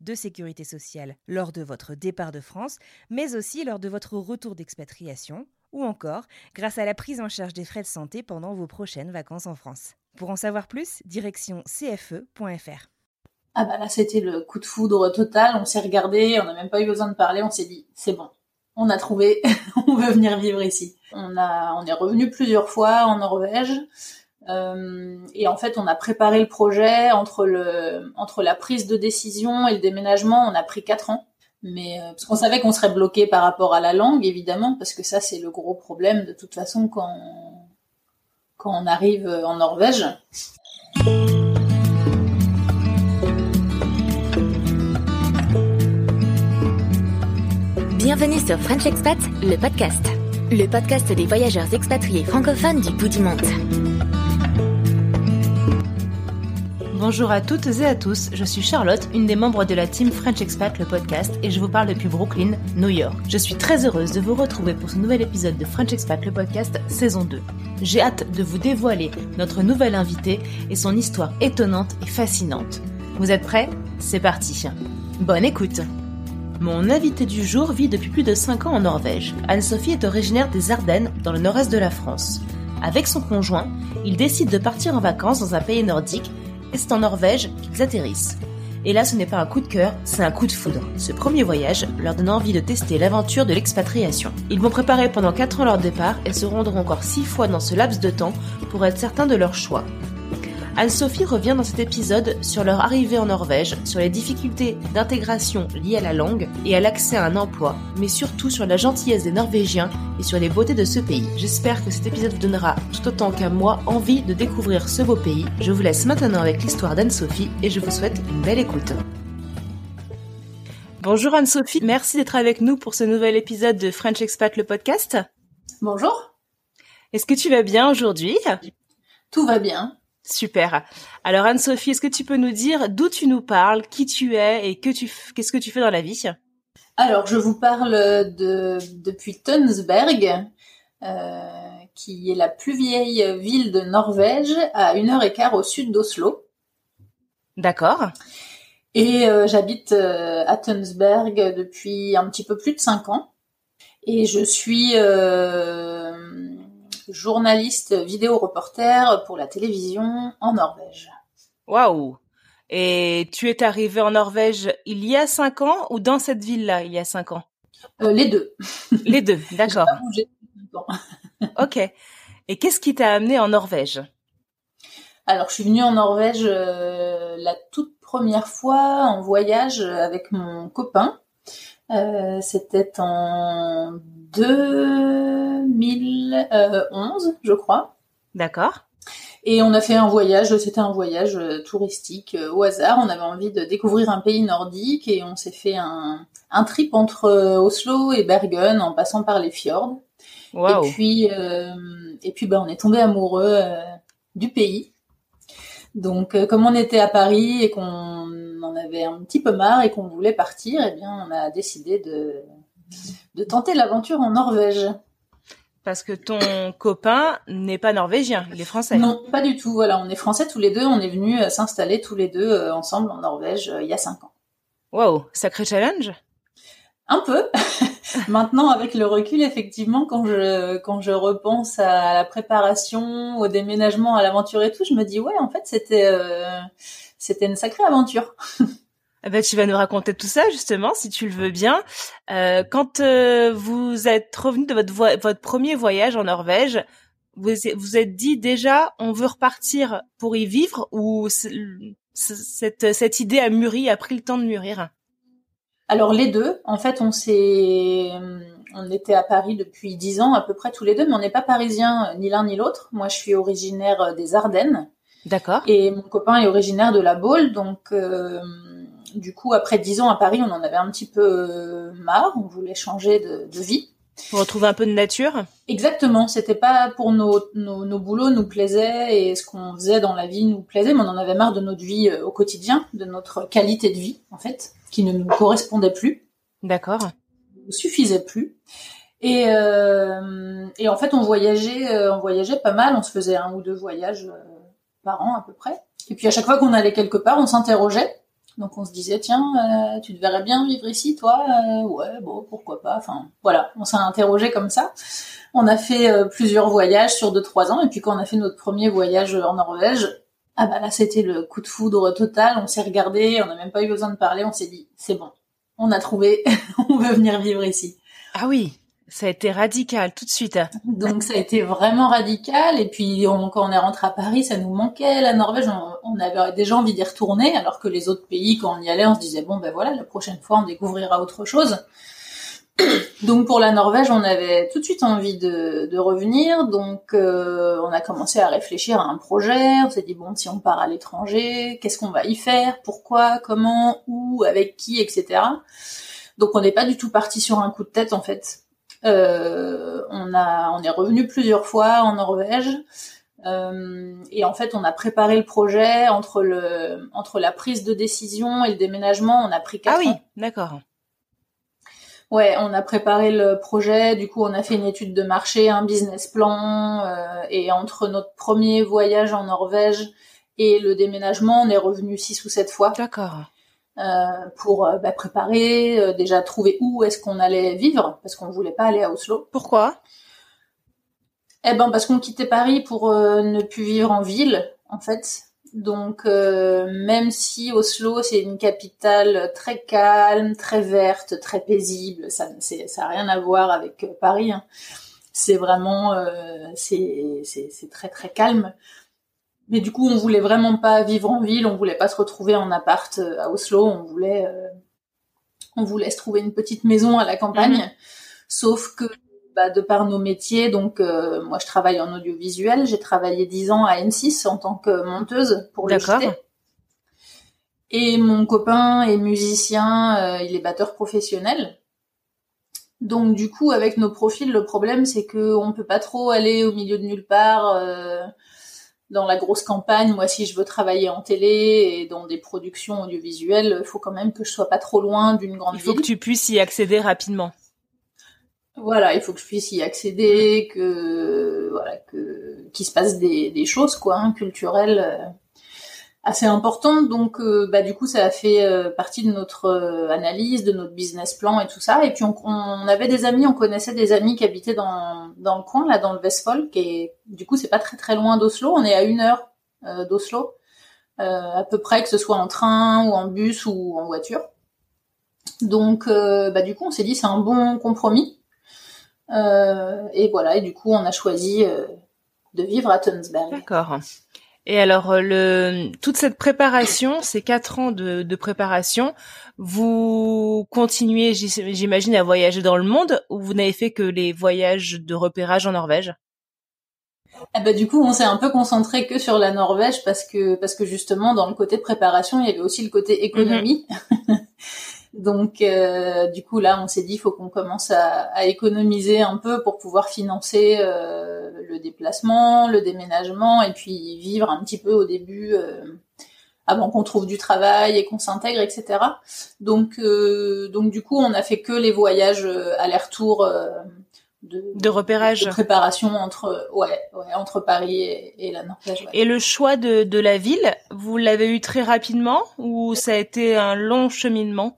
de sécurité sociale lors de votre départ de France, mais aussi lors de votre retour d'expatriation, ou encore grâce à la prise en charge des frais de santé pendant vos prochaines vacances en France. Pour en savoir plus, direction cfe.fr. Ah bah là, c'était le coup de foudre total. On s'est regardé, on n'a même pas eu besoin de parler. On s'est dit, c'est bon, on a trouvé, on veut venir vivre ici. On est revenu plusieurs fois en Norvège. Euh, et en fait, on a préparé le projet entre le, entre la prise de décision et le déménagement. On a pris quatre ans. Mais euh, parce qu'on savait qu'on serait bloqué par rapport à la langue, évidemment, parce que ça c'est le gros problème de toute façon quand quand on arrive en Norvège. Bienvenue sur French Expat, le podcast. Le podcast des voyageurs expatriés francophones du bout du monde. Bonjour à toutes et à tous, je suis Charlotte, une des membres de la team French Expat, le podcast, et je vous parle depuis Brooklyn, New York. Je suis très heureuse de vous retrouver pour ce nouvel épisode de French Expat, le podcast, saison 2. J'ai hâte de vous dévoiler notre nouvel invité et son histoire étonnante et fascinante. Vous êtes prêts? C'est parti Bonne écoute mon invité du jour vit depuis plus de 5 ans en Norvège. Anne-Sophie est originaire des Ardennes, dans le nord-est de la France. Avec son conjoint, ils décident de partir en vacances dans un pays nordique et c'est en Norvège qu'ils atterrissent. Et là, ce n'est pas un coup de cœur, c'est un coup de foudre. Ce premier voyage leur donne envie de tester l'aventure de l'expatriation. Ils vont préparer pendant 4 ans leur départ et se rendront encore 6 fois dans ce laps de temps pour être certains de leur choix. Anne-Sophie revient dans cet épisode sur leur arrivée en Norvège, sur les difficultés d'intégration liées à la langue et à l'accès à un emploi, mais surtout sur la gentillesse des Norvégiens et sur les beautés de ce pays. J'espère que cet épisode vous donnera, tout autant qu'à moi, envie de découvrir ce beau pays. Je vous laisse maintenant avec l'histoire d'Anne-Sophie et je vous souhaite une belle écoute. Bonjour Anne-Sophie, merci d'être avec nous pour ce nouvel épisode de French Expat le podcast. Bonjour. Est-ce que tu vas bien aujourd'hui? Tout va bien. Super. Alors Anne-Sophie, est-ce que tu peux nous dire d'où tu nous parles, qui tu es et que tu qu'est-ce que tu fais dans la vie? Alors je vous parle de depuis Tønsberg, euh, qui est la plus vieille ville de Norvège, à une heure et quart au sud d'Oslo. D'accord. Et euh, j'habite euh, à Tønsberg depuis un petit peu plus de cinq ans. Et je suis euh, journaliste vidéo reporter pour la télévision en Norvège. Waouh Et tu es arrivé en Norvège il y a cinq ans ou dans cette ville-là il y a cinq ans? Euh, Les deux. Les deux, d'accord. ok. Et qu'est-ce qui t'a amené en Norvège? Alors, je suis venue en Norvège euh, la toute première fois en voyage avec mon copain. Euh, C'était en 2011, je crois. D'accord. Et on a fait un voyage, c'était un voyage touristique euh, au hasard. On avait envie de découvrir un pays nordique et on s'est fait un, un trip entre Oslo et Bergen en passant par les fjords. Wow. Et puis, euh, et puis, ben, on est tombé amoureux euh, du pays. Donc, euh, comme on était à Paris et qu'on en avait un petit peu marre et qu'on voulait partir, eh bien, on a décidé de de tenter l'aventure en Norvège. Parce que ton copain n'est pas norvégien, il est français. Non, pas du tout. Voilà, on est français tous les deux. On est venus s'installer tous les deux ensemble en Norvège il y a cinq ans. Wow, sacré challenge. Un peu. Maintenant, avec le recul, effectivement, quand je quand je repense à la préparation, au déménagement, à l'aventure et tout, je me dis ouais, en fait, c'était euh, c'était une sacrée aventure. Eh ben, tu vas nous raconter tout ça justement, si tu le veux bien. Euh, quand euh, vous êtes revenu de votre, votre premier voyage en Norvège, vous vous êtes dit déjà, on veut repartir pour y vivre ou cette, cette idée a mûri, a pris le temps de mûrir? Alors les deux. En fait, on s'est, on était à Paris depuis dix ans à peu près tous les deux, mais on n'est pas parisiens ni l'un ni l'autre. Moi, je suis originaire des Ardennes. D'accord. Et mon copain est originaire de la Baule, donc euh, du coup, après dix ans à Paris, on en avait un petit peu euh, marre, on voulait changer de, de vie. Pour retrouver un peu de nature Exactement, c'était pas pour nos, nos, nos, boulots nous plaisait et ce qu'on faisait dans la vie nous plaisait, mais on en avait marre de notre vie euh, au quotidien, de notre qualité de vie en fait, qui ne nous correspondait plus. D'accord. Ne suffisait plus. Et, euh, et en fait, on voyageait, on voyageait pas mal, on se faisait un ou deux voyages par an à peu près. Et puis à chaque fois qu'on allait quelque part, on s'interrogeait donc on se disait tiens, euh, tu devrais bien vivre ici, toi euh, Ouais, bon, pourquoi pas. Enfin voilà, on s'est interrogé comme ça. On a fait euh, plusieurs voyages sur deux trois ans, et puis quand on a fait notre premier voyage en Norvège, ah bah là c'était le coup de foudre total. On s'est regardé, on n'a même pas eu besoin de parler, on s'est dit c'est bon, on a trouvé, on veut venir vivre ici. Ah oui. Ça a été radical tout de suite. Donc ça a été vraiment radical. Et puis quand on est rentré à Paris, ça nous manquait. La Norvège, on, avait déjà envie d'y retourner, alors que les autres pays, quand on y allait, on se disait bon ben voilà, la prochaine fois on découvrira autre chose. Donc pour la Norvège, on avait tout de suite envie de, de revenir. Donc euh, on a commencé à réfléchir à un projet. On s'est dit bon, si on part à l'étranger, qu'est-ce qu'on va y faire, pourquoi, comment, où, avec qui, etc. Donc on n'est pas du tout parti sur un coup de tête en fait. Euh, on a, on est revenu plusieurs fois en Norvège. Euh, et en fait, on a préparé le projet entre le entre la prise de décision et le déménagement. On a pris quatre Ah oui, d'accord. Ouais, on a préparé le projet. Du coup, on a fait une étude de marché, un business plan. Euh, et entre notre premier voyage en Norvège et le déménagement, on est revenu six ou sept fois. D'accord. Euh, pour euh, bah, préparer, euh, déjà trouver où est-ce qu'on allait vivre, parce qu'on voulait pas aller à Oslo. Pourquoi? Eh ben parce qu'on quittait Paris pour ne plus vivre en ville, en fait. Donc même si Oslo c'est une capitale très calme, très verte, très paisible, ça ça a rien à voir avec Paris. Hein. C'est vraiment c'est c'est très très calme. Mais du coup, on voulait vraiment pas vivre en ville, on voulait pas se retrouver en appart euh, à Oslo, on voulait, euh, on voulait se trouver une petite maison à la campagne. Mhm. Sauf que, bah, de par nos métiers, donc euh, moi je travaille en audiovisuel, j'ai travaillé dix ans à N6 en tant que monteuse pour le JT. Et mon copain est musicien, il est batteur professionnel. Donc du coup, avec nos profils, le problème c'est que on peut pas trop aller au milieu de nulle part dans la grosse campagne, moi, si je veux travailler en télé et dans des productions audiovisuelles, il faut quand même que je sois pas trop loin d'une grande ville. Il faut que tu puisses y accéder rapidement. Voilà, il faut que je puisse y accéder, que voilà, que qu'il se passe des, des choses quoi, hein, culturelles. Euh, assez importante. Donc, euh, bah, du coup, ça a fait euh, partie de notre euh, analyse, de notre business plan et tout ça. Et puis, on, on, avait des amis, on connaissait des amis qui habitaient dans, dans le coin, là, dans le Vestfold, qui est, du coup, c'est pas très très loin d'Oslo. On est à une heure d'Oslo, à peu près, que ce soit en train ou en bus ou en voiture. Donc, bah, du coup, on s'est dit c'est un bon compromis. et voilà. Et du coup, on a choisi de vivre à Tunsberg. D'accord. Et alors, euh, le, toute cette préparation, ces quatre ans de, de préparation, vous continuez, j'imagine, à voyager dans le monde ou vous n'avez fait que les voyages de repérage en Norvège? Eh ben, du coup, on s'est un peu concentré que sur la Norvège parce que parce que justement dans le côté préparation, il y avait aussi le côté économie. Mhm. Donc, euh, du coup, là, on s'est dit, il faut qu'on commence à, économiser un peu pour pouvoir financer euh, le déplacement, le déménagement, et puis vivre un petit peu au début, euh, avant qu'on trouve du travail et qu'on s'intègre, etc. Donc, donc, du coup, on a fait que les voyages aller-retour. De, de, repérage, de préparation entre ouais, ouais entre Paris et, la Norvège. Et le choix de, de la ville, vous l'avez eu très rapidement ou ça a été un long cheminement?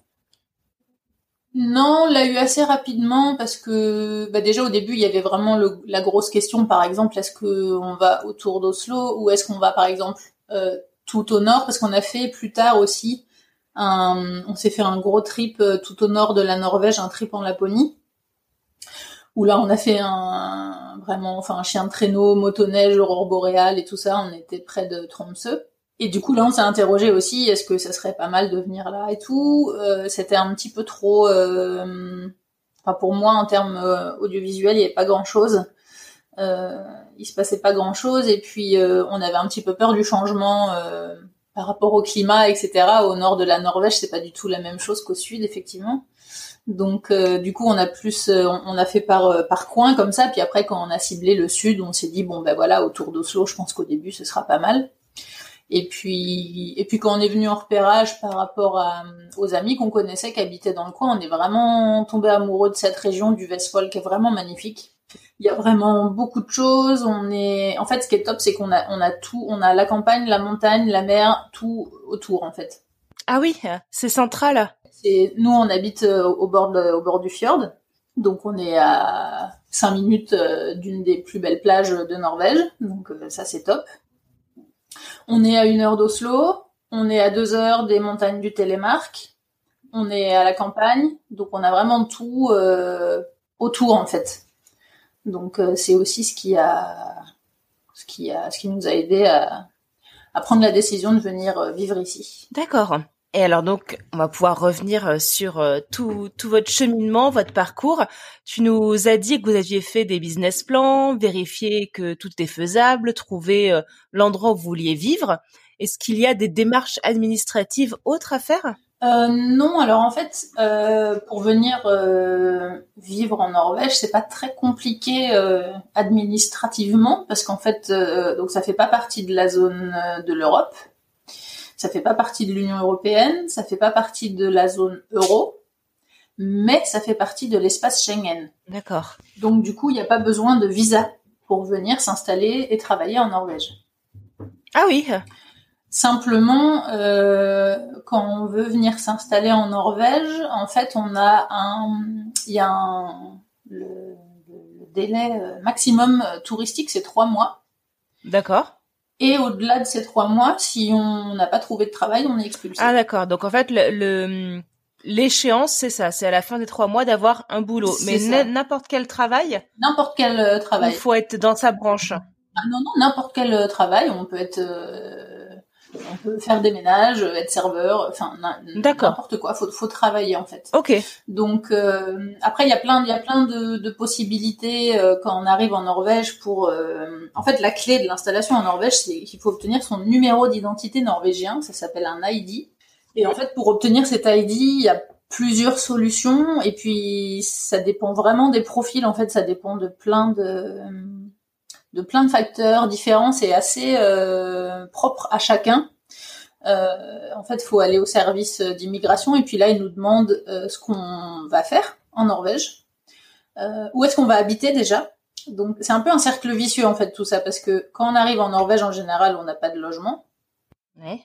Non, on l'a eu assez rapidement parce que bah déjà au début il y avait vraiment la grosse question par exemple est-ce que on va autour d'Oslo ou est-ce qu'on va par exemple euh, tout au nord? Parce qu'on a fait plus tard aussi on s'est fait un gros trip tout au nord de la Norvège, un trip en Laponie. Où là on a fait un vraiment enfin un chien de traîneau, motoneige, aurore boréale et tout ça, on était près de Tromsø. Et du coup là on s'est interrogé aussi est-ce que ça serait pas mal de venir là et tout. Euh, c'était un petit peu trop euh, enfin pour moi en termes euh, audiovisuels, il y avait pas grand-chose. Euh, il se passait pas grand-chose et puis on avait un petit peu peur du changement par rapport au climat, etc. Au nord de la Norvège, c'est pas du tout la même chose qu'au sud, effectivement. Donc euh, du coup on a plus euh, on a fait par euh, par coin comme ça puis après quand on a ciblé le sud on s'est dit bon ben voilà autour d'Oslo je pense qu'au début ce sera pas mal. Et puis et puis quand on est venu en repérage par rapport à, aux amis qu'on connaissait qui habitaient dans le coin, on est vraiment tombé amoureux de cette région du Vestfold qui est vraiment magnifique. Il y a vraiment beaucoup de choses. On est, en fait, ce qui est top, c'est qu'on a, on a tout. On a la campagne, la montagne, la mer, tout autour, en fait. Ah oui, c'est central nous on habite euh, au bord au bord du fjord, donc on est à 5 minutes euh, d'une des plus belles plages de Norvège, donc euh, ça c'est top. On est à une heure d'Oslo, on est à deux heures des montagnes du Télémark, on est à la campagne, donc on a vraiment tout autour en fait. Donc c'est aussi ce qui a ce qui nous a aidé à, à prendre la décision de venir vivre ici. D'accord. Et alors donc, on va pouvoir revenir euh, sur euh, tout, tout votre cheminement, votre parcours. Tu nous as dit que vous aviez fait des business plans, vérifié que tout est faisable, trouver euh, l'endroit où vous vouliez vivre. Est-ce qu'il y a des démarches administratives autres à faire? Euh, non, alors en fait, euh, pour venir euh, vivre en Norvège, c'est pas très compliqué administrativement parce qu'en fait, donc ça fait pas partie de la zone de l'Europe. Ça fait pas partie de l'Union européenne, ça fait pas partie de la zone euro, mais ça fait partie de l'espace Schengen. D'accord. Donc du coup, il n'y a pas besoin de visa pour venir s'installer et travailler en Norvège. Ah oui. Simplement, euh, quand on veut venir s'installer en Norvège, en fait, on a un, il y a un, le, le délai maximum touristique, c'est trois mois. D'accord. Et au-delà de ces trois mois, si on n'a pas trouvé de travail, on est expulsé. Ah d'accord. Donc en fait, le, l'échéance, c'est ça. C'est à la fin des trois mois d'avoir un boulot. Mais n'importe quel travail. N'importe quel euh, travail. Il faut être dans sa branche. Ah, non, non, n'importe quel euh, travail. On peut être euh, on peut faire des ménages, être serveur, enfin n'importe quoi. Faut, faut travailler en fait. Ok. Donc euh, après il y a plein il y a plein de, de possibilités euh, quand on arrive en Norvège pour. Euh, en fait la clé de l'installation en Norvège c'est qu'il faut obtenir son numéro d'identité norvégien. Ça s'appelle un ID. Et en fait pour obtenir cet ID il y a plusieurs solutions et puis ça dépend vraiment des profils. En fait ça dépend de plein de de plein de facteurs différents, c'est assez euh, propre à chacun. Euh, en fait, il faut aller au service d'immigration et puis là, ils nous demandent euh, ce qu'on va faire en Norvège. où est-ce qu'on va habiter déjà? Donc, c'est un peu un cercle vicieux en fait tout ça parce que quand on arrive en Norvège, en général, on n'a pas de logement. Ouais.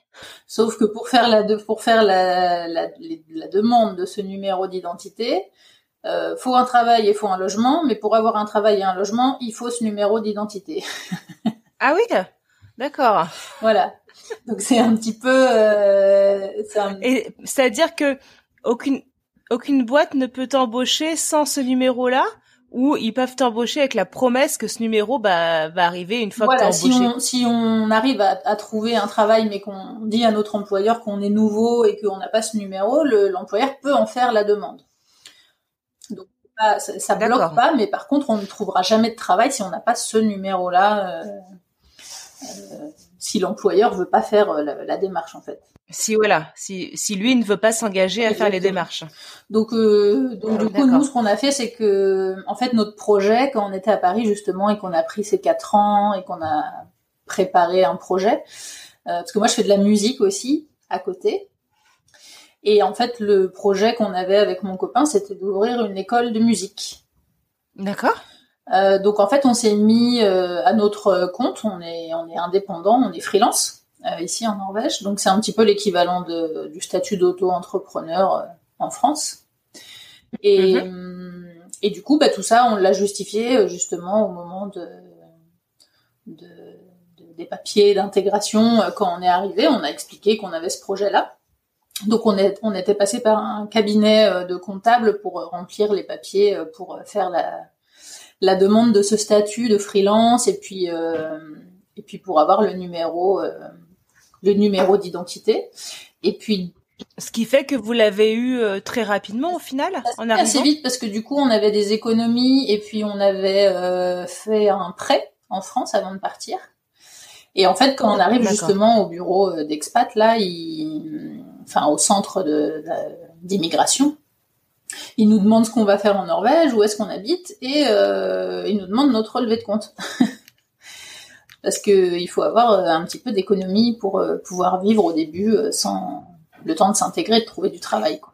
Sauf que pour faire la pour faire la, la, la demande de ce numéro d'identité, euh, faut un travail et faut un logement, mais pour avoir un travail et un logement, il faut ce numéro d'identité. ah oui, d'accord. Voilà. Donc c'est un petit peu. Euh, Et c'est-à-dire que aucune aucune boîte ne peut t'embaucher sans ce numéro-là? Ou ils peuvent t'embaucher avec la promesse que ce numéro bah, va arriver une fois que t'es embauché. Si on, si on arrive à, à, trouver un travail mais qu'on dit à notre employeur qu'on est nouveau et qu'on n'a pas ce numéro, l'employeur peut en faire la demande. Ça, ça bloque pas, mais par contre on ne trouvera jamais de travail si on n'a pas ce numéro-là. Euh, euh, si l'employeur veut pas faire euh, la, démarche en fait. Si voilà, si, si lui ne veut pas s'engager à faire les démarches. Donc euh, donc du coup nous ce qu'on a fait c'est que en fait notre projet quand on était à Paris justement et qu'on a pris ces quatre ans et qu'on a préparé un projet euh, parce que moi je fais de la musique aussi à côté et en fait, le projet qu'on avait avec mon copain, c'était d'ouvrir une école de musique. D'accord. Euh, donc en fait, on s'est mis euh, à notre compte. On est, on est indépendant, on est freelance euh, ici en Norvège. Donc c'est un petit peu l'équivalent du statut d'auto-entrepreneur euh, en France. Et, mm-hmm. et du coup, bah, tout ça, on l'a justifié euh, justement au moment de, de, de des papiers d'intégration quand on est arrivé. On a expliqué qu'on avait ce projet-là. Donc on, est, on était passé par un cabinet de comptable pour remplir les papiers, pour faire la, la demande de ce statut de freelance et puis et puis pour avoir le numéro le numéro d'identité. Et puis ce qui fait que vous l'avez eu euh, très rapidement au final en Assez vite parce que du coup on avait des économies et puis on avait euh, fait un prêt en France avant de partir. Et en fait quand on arrive justement au bureau euh, d'expat là, il... enfin au centre d'immigration, il nous demande ce qu'on va faire en Norvège, où est-ce qu'on habite et il nous demande notre relevé de compte. parce que il faut avoir un petit peu d'économie pour pouvoir vivre au début sans le temps de s'intégrer, de trouver du travail. Quoi.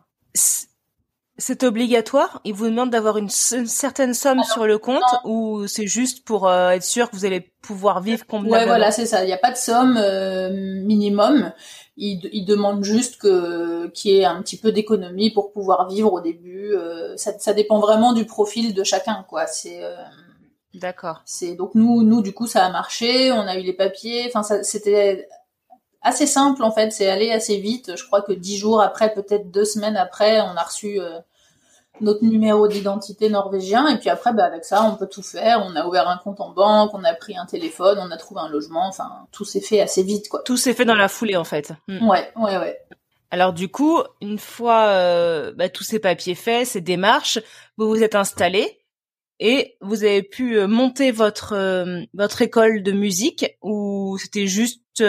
C'est obligatoire? Il vous demande d'avoir une, certaine somme sur le compte ou c'est juste pour euh, être sûr que vous allez pouvoir vivre convenablement Ouais, voilà, c'est ça. Il n'y a pas de somme euh, minimum. Il, il, demande juste que qu'il y ait un petit peu d'économie pour pouvoir vivre au début. Euh, ça, ça, dépend vraiment du profil de chacun, quoi. C'est D'accord. C'est donc nous, nous du coup ça a marché. On a eu les papiers. Enfin, c'était assez simple en fait, c'est allé assez vite. Je crois que dix jours après, peut-être deux semaines après, on a reçu euh, notre numéro d'identité norvégien et puis après, bah, avec ça, on peut tout faire. On a ouvert un compte en banque, on a pris un téléphone, on a trouvé un logement. Enfin, tout s'est fait assez vite quoi. Tout s'est fait dans la foulée en fait. Hmm. Ouais, ouais, ouais. Alors du coup, une fois euh, bah, tous ces papiers faits, ces démarches, vous vous êtes installé et vous avez pu euh, monter votre votre école de musique ou c'était juste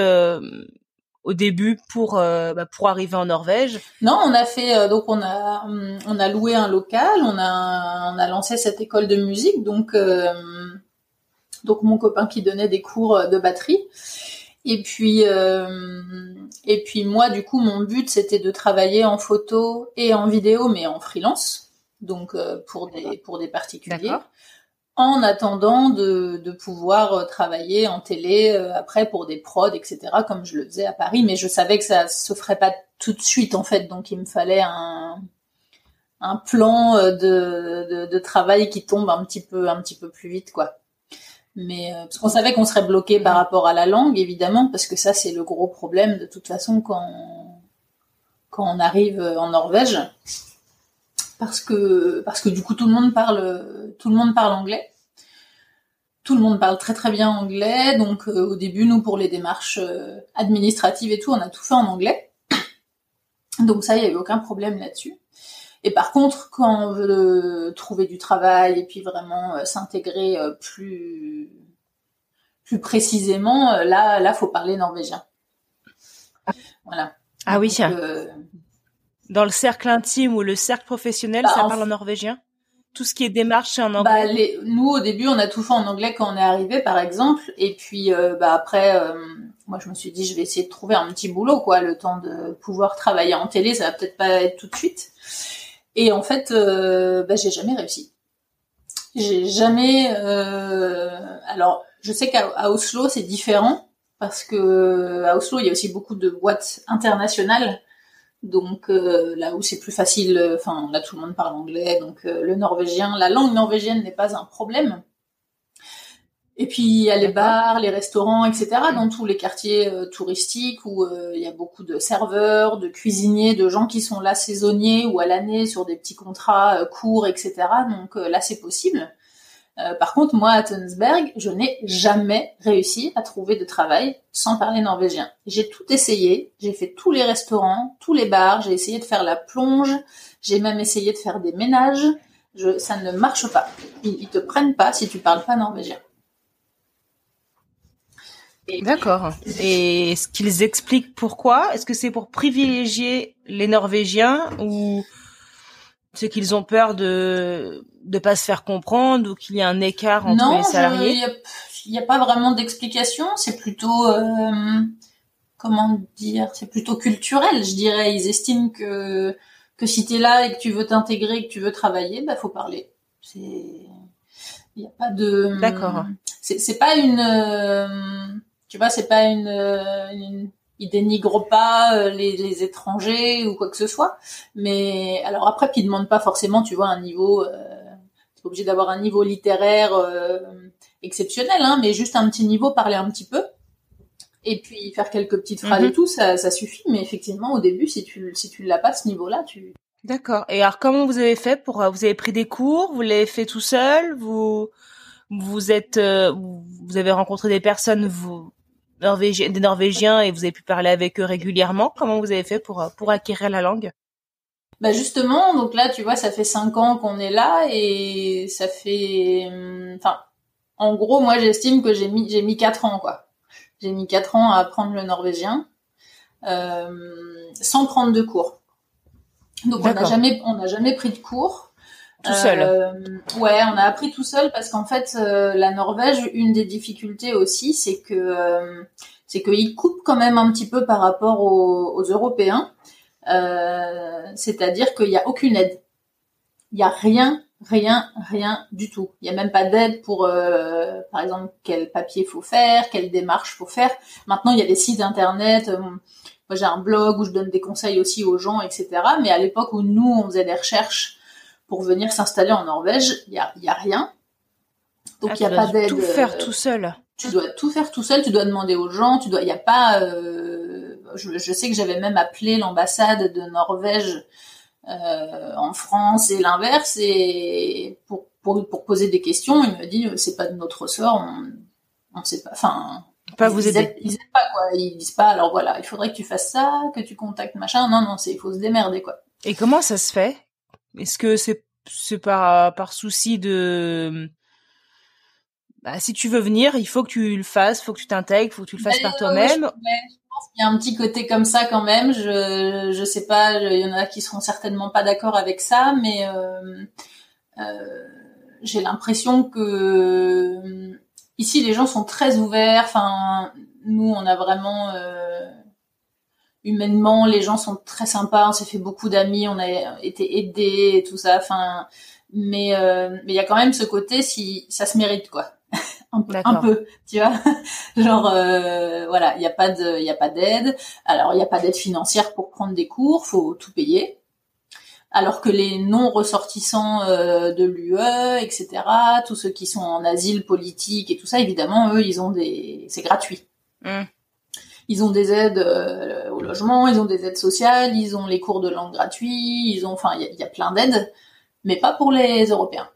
au début pour euh, bah, pour arriver en Norvège. Non, on a fait euh, donc on a hum, on a loué un local, on a on a lancé cette école de musique donc euh, donc mon copain qui donnait des cours de batterie. Et puis et puis moi du coup mon but c'était de travailler en photo et en vidéo mais en freelance donc pour des pour des particuliers en attendant de, de pouvoir euh, travailler en télé euh, après pour des prods, etc., comme je le faisais à Paris. Mais je savais que ça se ferait pas tout de suite, en fait. Donc, il me fallait un, un plan euh, de, de, de, travail qui tombe un petit peu, un petit peu plus vite, quoi. Mais parce qu'on savait qu'on serait bloqué par rapport à la langue, évidemment, parce que ça, c'est le gros problème de toute façon quand quand on arrive en Norvège parce que parce que du coup tout le monde parle tout le monde parle anglais. Tout le monde parle très très bien anglais, donc euh, au début nous pour les démarches euh, administratives et tout, on a tout fait en anglais. Donc ça, il n'y a eu aucun problème là-dessus. Et par contre, quand on veut trouver du travail et puis vraiment euh, s'intégrer plus plus précisément, là là faut parler norvégien. Voilà. Ah oui, tiens. Dans le cercle intime ou le cercle professionnel, bah, ça parle en norvégien Tout ce qui est démarche, c'est en bah, anglais les, Nous, au début, on a tout fait en anglais quand on est arrivé, par exemple. Et puis, euh, bah, après, euh, moi, je me suis dit, je vais essayer de trouver un petit boulot, quoi. Le temps de pouvoir travailler en télé, ça va peut-être pas être tout de suite. Et en fait, euh, bah, j'ai jamais réussi. J'ai jamais... Alors, je sais qu'à Oslo, c'est différent. Parce que à Oslo, il y a aussi beaucoup de boîtes internationales donc euh, là où c'est plus facile, euh, enfin là tout le monde parle anglais, donc euh, le norvégien, la langue norvégienne n'est pas un problème. Et puis il y a les bars, les restaurants, etc. dans tous les quartiers touristiques où il y a beaucoup de serveurs, de cuisiniers, de gens qui sont là saisonniers ou à l'année sur des petits contrats courts, etc. Donc là c'est possible. Euh, par contre, moi, à Tunsberg, je n'ai jamais réussi à trouver de travail sans parler norvégien. J'ai tout essayé, j'ai fait tous les restaurants, tous les bars, j'ai essayé de faire la plonge, j'ai même essayé de faire des ménages. Je, ça ne marche pas. Ils, ils te prennent pas si tu parles pas norvégien. D'accord. Et est-ce qu'ils expliquent pourquoi? Est-ce que c'est pour privilégier les Norvégiens ou c'est qu'ils ont peur de de pas se faire comprendre ou qu'il y a un écart entre les salariés Il n'y a, pas vraiment d'explication. C'est plutôt euh, comment dire C'est plutôt culturel, je dirais. Ils estiment que que si es là et que tu veux t'intégrer, que tu veux travailler, bah faut parler. C'est il n'y a pas de d'accord. C'est c'est pas une euh, tu vois c'est pas une, une ils dénigrent pas euh, les, les, étrangers ou quoi que ce soit. Mais alors après, ils demandent pas forcément, tu vois, un niveau. Euh, pas obligé d'avoir un niveau littéraire euh, exceptionnel, hein, mais juste un petit niveau, parler un petit peu. Et puis faire quelques petites phrases et Mhm. tout, ça, ça suffit. Mais effectivement, au début, si tu si tu l'as pas ce niveau-là, tu D'accord. Et alors, comment vous avez fait pour, euh, vous avez pris des cours, vous l'avez fait tout seul, vous, vous êtes, euh, vous avez rencontré des personnes, vous, Norvégiens, des Norvégiens, et vous avez pu parler avec eux régulièrement. Comment vous avez fait pour, euh, pour acquérir la langue? Bah justement, donc là, tu vois, ça fait cinq ans qu'on est là et ça fait, hum, enfin, en gros, moi, j'estime que j'ai mis, j'ai mis quatre ans, quoi. J'ai mis quatre ans à apprendre le norvégien euh, sans prendre de cours. Donc on n'a D'accord. jamais, on n'a jamais pris de cours. Tout seul. Euh, ouais, on a appris tout seul parce qu'en fait, euh, la Norvège, une des difficultés aussi, c'est que euh, c'est qu'ils coupent quand même un petit peu par rapport aux, Européens. Euh, C'est-à-dire qu'il n'y a aucune aide. Il n'y a rien, rien, rien du tout. Il n'y a même pas d'aide pour, par exemple, quel papier faut faire, quelle démarche faut faire. Maintenant, il y a des sites internet. moi, j'ai un blog où je donne des conseils aussi aux gens, etc. Mais à l'époque où nous, on faisait des recherches pour venir s'installer en Norvège, il y a, y a rien. Donc Ah, il y a tu pas dois d'aide. Tout faire euh, tout seul. tu dois tout faire tout seul, tu dois demander aux gens, tu dois, il y a pas, euh, je, je sais que j'avais même appelé l'ambassade de Norvège euh, en France et l'inverse et pour, pour pour poser des questions, il me dit c'est pas de notre ressort, on on sait pas, enfin Pas ils- vous aider. Ils aident pas quoi, ils disent pas alors voilà, il faudrait que tu fasses ça, que tu contactes machin, non non c'est il faut se démerder quoi. Et comment ça se fait? Est-ce que c'est c'est par par souci de bah, si tu veux venir, il faut que tu le fasses, faut que tu t'intègres, faut que tu le fasses Mais, par toi-même. ouais, je pense qu'il y a un petit côté comme ça quand même. Je je sais pas, il y en a qui seront certainement pas d'accord avec ça, mais euh, euh, j'ai l'impression que euh, ici les gens sont très ouverts. Enfin, nous on a vraiment euh, humainement les gens sont très sympas. On s'est fait beaucoup d'amis, on a été aidés et tout ça. Enfin, mais euh, mais il y a quand même ce côté si ça se mérite quoi. un, peu, un peu, tu vois. Genre euh, voilà, il y a pas de il y a pas d'aide. Alors il y a pas d'aide financière pour prendre des cours, faut tout payer. Alors que les non ressortissants euh, de l'UE, etc., tous ceux qui sont en asile politique et tout ça, évidemment, eux, ils ont des, c'est gratuit. Mm. Ils ont des aides euh, au logement, ils ont des aides sociales, ils ont les cours de langue gratuits, ils ont, enfin, il y a, il y a plein d'aides, mais pas pour les Européens.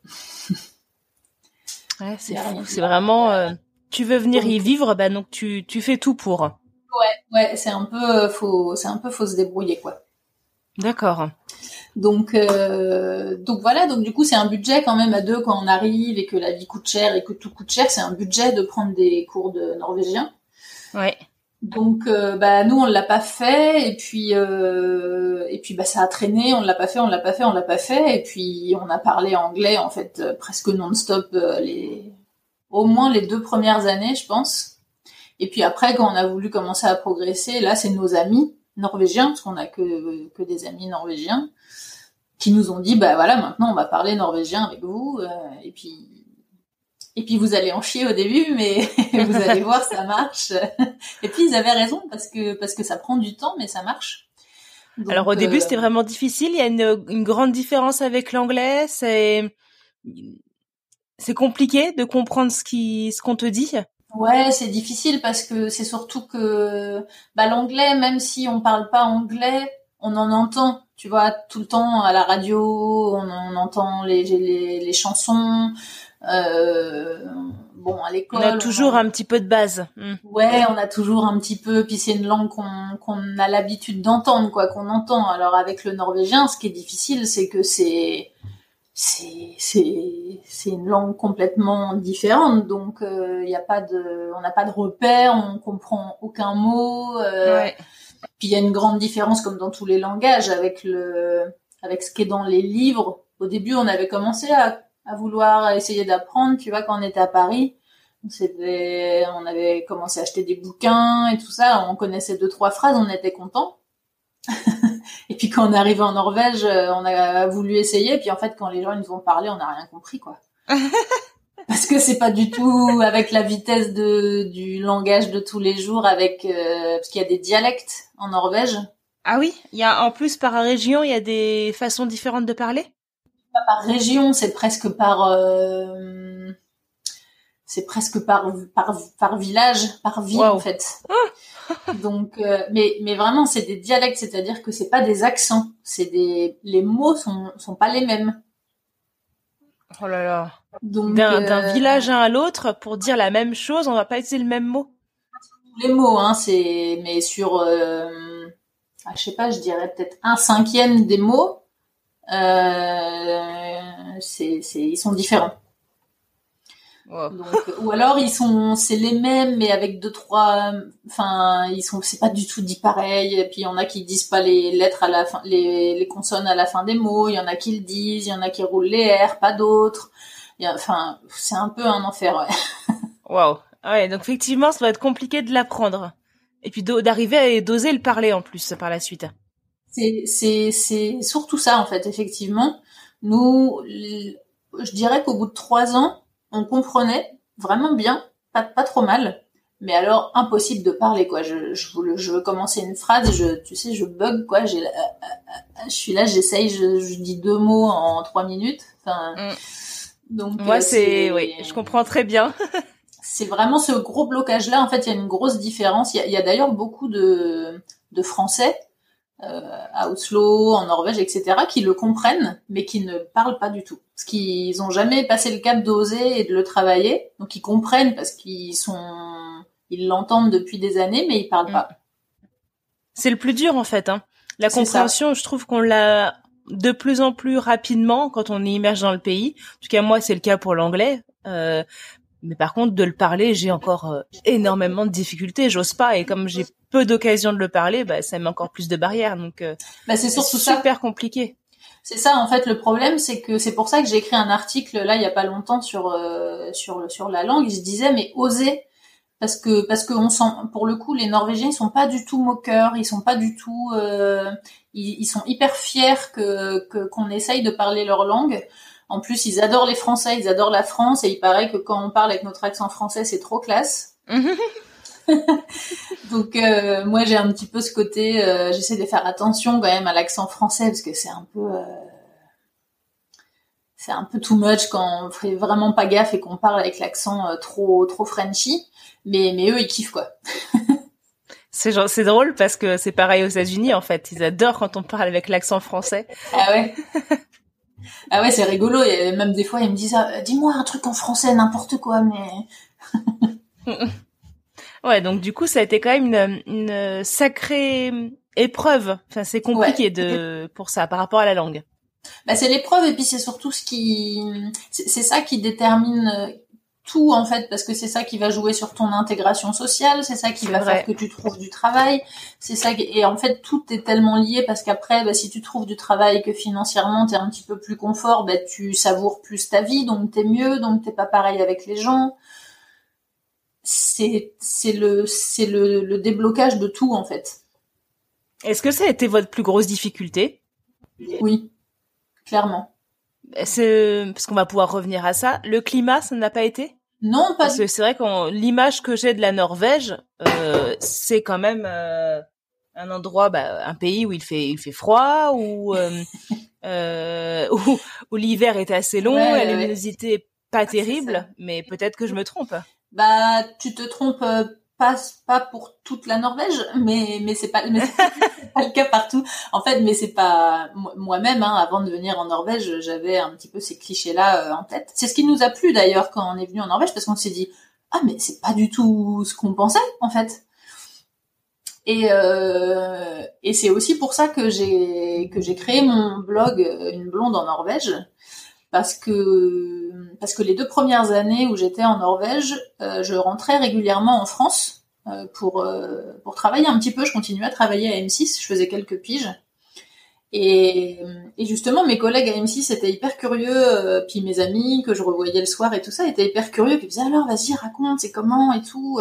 Ouais, c'est fou. C'est vraiment. euh, tu veux venir y vivre, bah donc tu tu fais tout pour. Ouais, c'est un peu, faut, c'est un peu, faut se débrouiller, quoi. D'accord. Donc, euh, donc voilà, donc du coup c'est un budget quand même à deux quand on arrive et que la vie coûte cher et que tout coûte cher, c'est un budget de prendre des cours de norvégien. Ouais. Donc euh, bah nous on l'a pas fait et puis euh, et puis bah ça a traîné, on l'a pas fait, on l'a pas fait, on l'a pas fait et puis on a parlé anglais en fait euh, presque non-stop euh, les au moins les deux premières années je pense. Et puis après quand on a voulu commencer à progresser, là c'est nos amis norvégiens parce qu'on a que que des amis norvégiens qui nous ont dit bah voilà maintenant on va parler norvégien avec vous euh, et puis et puis vous allez en chier au début mais vous allez voir ça marche et puis ils avaient raison parce que parce que ça prend du temps mais ça marche Donc, Alors au début euh, c'était vraiment difficile. Il y a une, une grande différence avec l'anglais. C'est c'est compliqué de comprendre ce qui ce qu'on te dit. Ouais, c'est difficile parce que c'est surtout que bah, l'anglais, même si on parle pas anglais, on en entend, tu vois, tout le temps à la radio, on, on entend les, les, les chansons. Euh, bon, à On l'école, a toujours un petit peu de base. Hmm. Ouais, on a toujours un petit peu, puis c'est une langue qu'on qu'on a l'habitude d'entendre, quoi, qu'on entend. Alors avec le norvégien, ce qui est difficile, c'est que c'est c'est c'est c'est une langue complètement différente, donc il y a pas de, on n'a pas de repères, on comprend aucun mot. euh, Ouais. Puis il y a une grande différence, comme dans tous les langages, avec le avec ce qui est dans les livres. Au début, on avait commencé à à vouloir essayer d'apprendre, tu vois, quand on était à Paris. C'était, on avait commencé à acheter des bouquins et tout ça. On connaissait deux trois phrases, on était content. et puis quand on est arrivé en Norvège, euh, on a voulu essayer. Puis en fait, quand les gens ils nous ont parlé, on n'a rien compris quoi. Parce que c'est pas du tout avec la vitesse de du langage de tous les jours, avec euh, parce qu'il y a des dialectes en Norvège. Ah oui, il y a en plus par région, il y a des façons différentes de parler? Pas par région, c'est presque par. euh, c'est presque par, par, par village, par ville en fait. Donc, euh, mais, mais vraiment, c'est des dialectes, c'est-à-dire que c'est pas des accents, c'est des, les mots sont, sont pas les mêmes. Oh là là. D'un euh, village à l'autre, pour dire la même chose, on va pas utiliser le même mot. Les mots, hein, c'est, mais sur, ah, je sais pas, je dirais peut-être un cinquième des mots, c'est, c'est, ils sont différents. Donc, ou alors ils sont, c'est les mêmes mais avec deux trois, enfin ils sont, c'est pas du tout dit pareil. Et puis il y en a qui disent pas les lettres à la fin, les, les consonnes à la fin des mots. Il y en a qui le disent, il y en a qui roulent les R, pas d'autres. Enfin, c'est un peu un enfer. Ouais. Waouh. Ouais, donc effectivement, ça va être compliqué de l'apprendre. Et puis d'arriver à doser le parler en plus par la suite. C'est surtout ça en fait effectivement. Nous, je dirais qu'au bout de trois ans on comprenait vraiment bien, pas, pas trop mal, mais alors impossible de parler quoi. Je, je, je veux commencer une phrase, je, tu sais, je bug quoi. J'ai, euh, euh, euh, je suis là, j'essaye, je, je, dis deux mots en trois minutes. Enfin, mm. donc moi c'est, oui, je comprends très bien. c'est vraiment ce gros blocage là. En fait, il y a une grosse différence. Il y a, a d'ailleurs beaucoup de, de Français euh, à Oslo, en Norvège, etc., qui le comprennent, mais qui ne parlent pas du tout. Parce qu'ils n'ont jamais passé le cap d'oser et de le travailler, donc ils comprennent parce qu'ils sont, ils l'entendent depuis des années, mais ils parlent pas. C'est le plus dur en fait. Hein. La compréhension, je trouve qu'on l'a de plus en plus rapidement quand on est immergé dans le pays. En tout cas, moi, c'est le cas pour l'anglais. Euh, mais par contre, de le parler, j'ai encore euh, énormément de difficultés. J'ose pas. Et comme j'ai peu d'occasions de le parler, bah, ça met encore plus de barrières. Donc, euh, bah, c'est surtout super compliqué. C'est ça, en fait, le problème, c'est que c'est pour ça que j'ai écrit un article là il y a pas longtemps sur euh, sur sur la langue. Je disais, mais oser, parce que parce que on sent, pour le coup, les Norvégiens, ils sont pas du tout moqueurs, ils sont pas du tout, euh, ils, ils, sont hyper fiers que qu'on essaye de parler leur langue. En plus, ils adorent les Français, ils adorent la France, et il paraît que quand on parle avec notre accent français, c'est trop classe. Donc euh, moi j'ai un petit peu ce côté, euh, j'essaie de faire attention quand même à l'accent français parce que c'est un peu, euh, c'est un peu too much quand on fait vraiment pas gaffe et qu'on parle avec l'accent trop trop Frenchy. Mais mais eux ils kiffent quoi. c'est c'est drôle parce que c'est pareil aux États-Unis en fait, ils adorent quand on parle avec l'accent français. Ah ouais. Ah ouais, c'est rigolo. Et même des fois, ils me disent ah, Dis-moi un truc en français, n'importe quoi, mais. ouais, donc du coup, ça a été quand même une, sacrée épreuve. Enfin, c'est compliqué de pour ça par rapport à la langue. Bah, c'est l'épreuve et puis c'est surtout ce qui, c'est ça qui détermine tout en fait parce que c'est ça qui va jouer sur ton intégration sociale, c'est ça qui va faire que tu trouves du travail, c'est ça et en fait tout est tellement lié parce qu'après bah, si tu trouves du travail que financièrement tu es un petit peu plus confort, bah, tu savoures plus ta vie donc t'es mieux donc t'es pas pareil avec les gens. C'est c'est le c'est le, le déblocage de tout en fait. Est-ce que ça a été votre plus grosse difficulté? Oui, clairement. Parce qu'on va pouvoir revenir à ça. Le climat, ça n'a pas été? Non, pas. Parce que c'est vrai que l'image que j'ai de la Norvège, euh, c'est quand même euh, un endroit, bah, un pays où il fait, il fait froid, où euh, euh où, où l'hiver est assez long, la luminosité pas terrible, mais peut-être que je me trompe. Bah, tu te trompes euh, passe pas pour toute la Norvège, mais mais c'est pas, pas le cas partout. En fait, mais c'est pas moi-même. Hein, avant de venir en Norvège, j'avais un petit peu ces clichés-là euh, en tête. C'est ce qui nous a plu d'ailleurs quand on est venu en Norvège, parce qu'on s'est dit ah mais c'est pas du tout ce qu'on pensait en fait. Et euh, et c'est aussi pour ça que j'ai que j'ai créé mon blog euh, Une blonde en Norvège parce que parce que les deux premières années où j'étais en Norvège, euh, je rentrais régulièrement en France euh, pour euh, pour travailler un petit peu. Je continuais à travailler à M6, je faisais quelques piges. Et, justement, mes collègues à M6 étaient hyper curieux, puis mes amis que je revoyais le soir et tout ça étaient hyper curieux, puis ils disaient alors vas-y raconte, c'est comment et tout.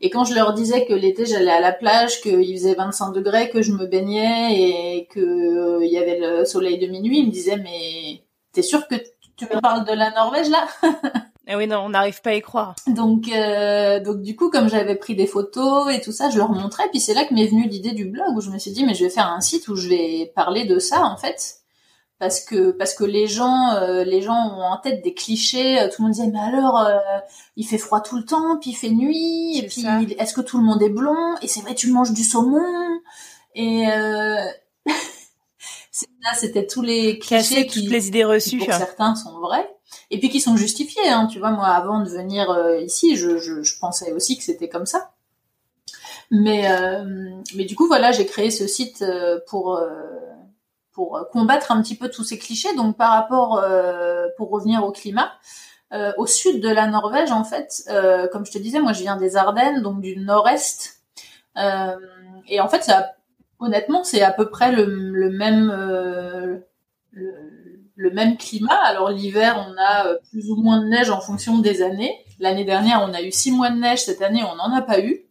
Et quand je leur disais que l'été j'allais à la plage, qu'il faisait 25 degrés, que je me baignais et que il y avait le soleil de minuit, ils me disaient mais T'es sûr que tu me parles de la Norvège là Eh oui, non, on n'arrive pas à y croire. Donc, euh, donc du coup, comme j'avais pris des photos et tout ça, je leur montrais. Puis c'est là que m'est venue l'idée du blog où je me suis dit, mais je vais faire un site où je vais parler de ça en fait, parce que parce que les gens euh, les gens ont en tête des clichés tout le monde disait mais alors euh, il fait froid tout le temps puis il fait nuit et puis est-ce que tout le monde est blond? Et c'est vrai tu manges du saumon et euh... là c'était tous les clichés qui, toutes les idées reçues pour certains sont vrais et puis qui sont justifiés hein, tu vois moi avant de venir ici je, je, je pensais aussi que c'était comme ça mais mais du coup voilà j'ai créé ce site pour pour euh, combattre un petit peu tous ces clichés. Donc par rapport, euh, pour revenir au climat, euh, au sud de la Norvège, en fait, comme je te disais, moi je viens des Ardennes, donc du nord-est. et en fait, ça, honnêtement, c'est à peu près le, même le, même climat. Alors l'hiver, on a plus ou moins de neige en fonction des années. L'année dernière, on a eu six mois de neige. Cette année, on n'en a pas eu.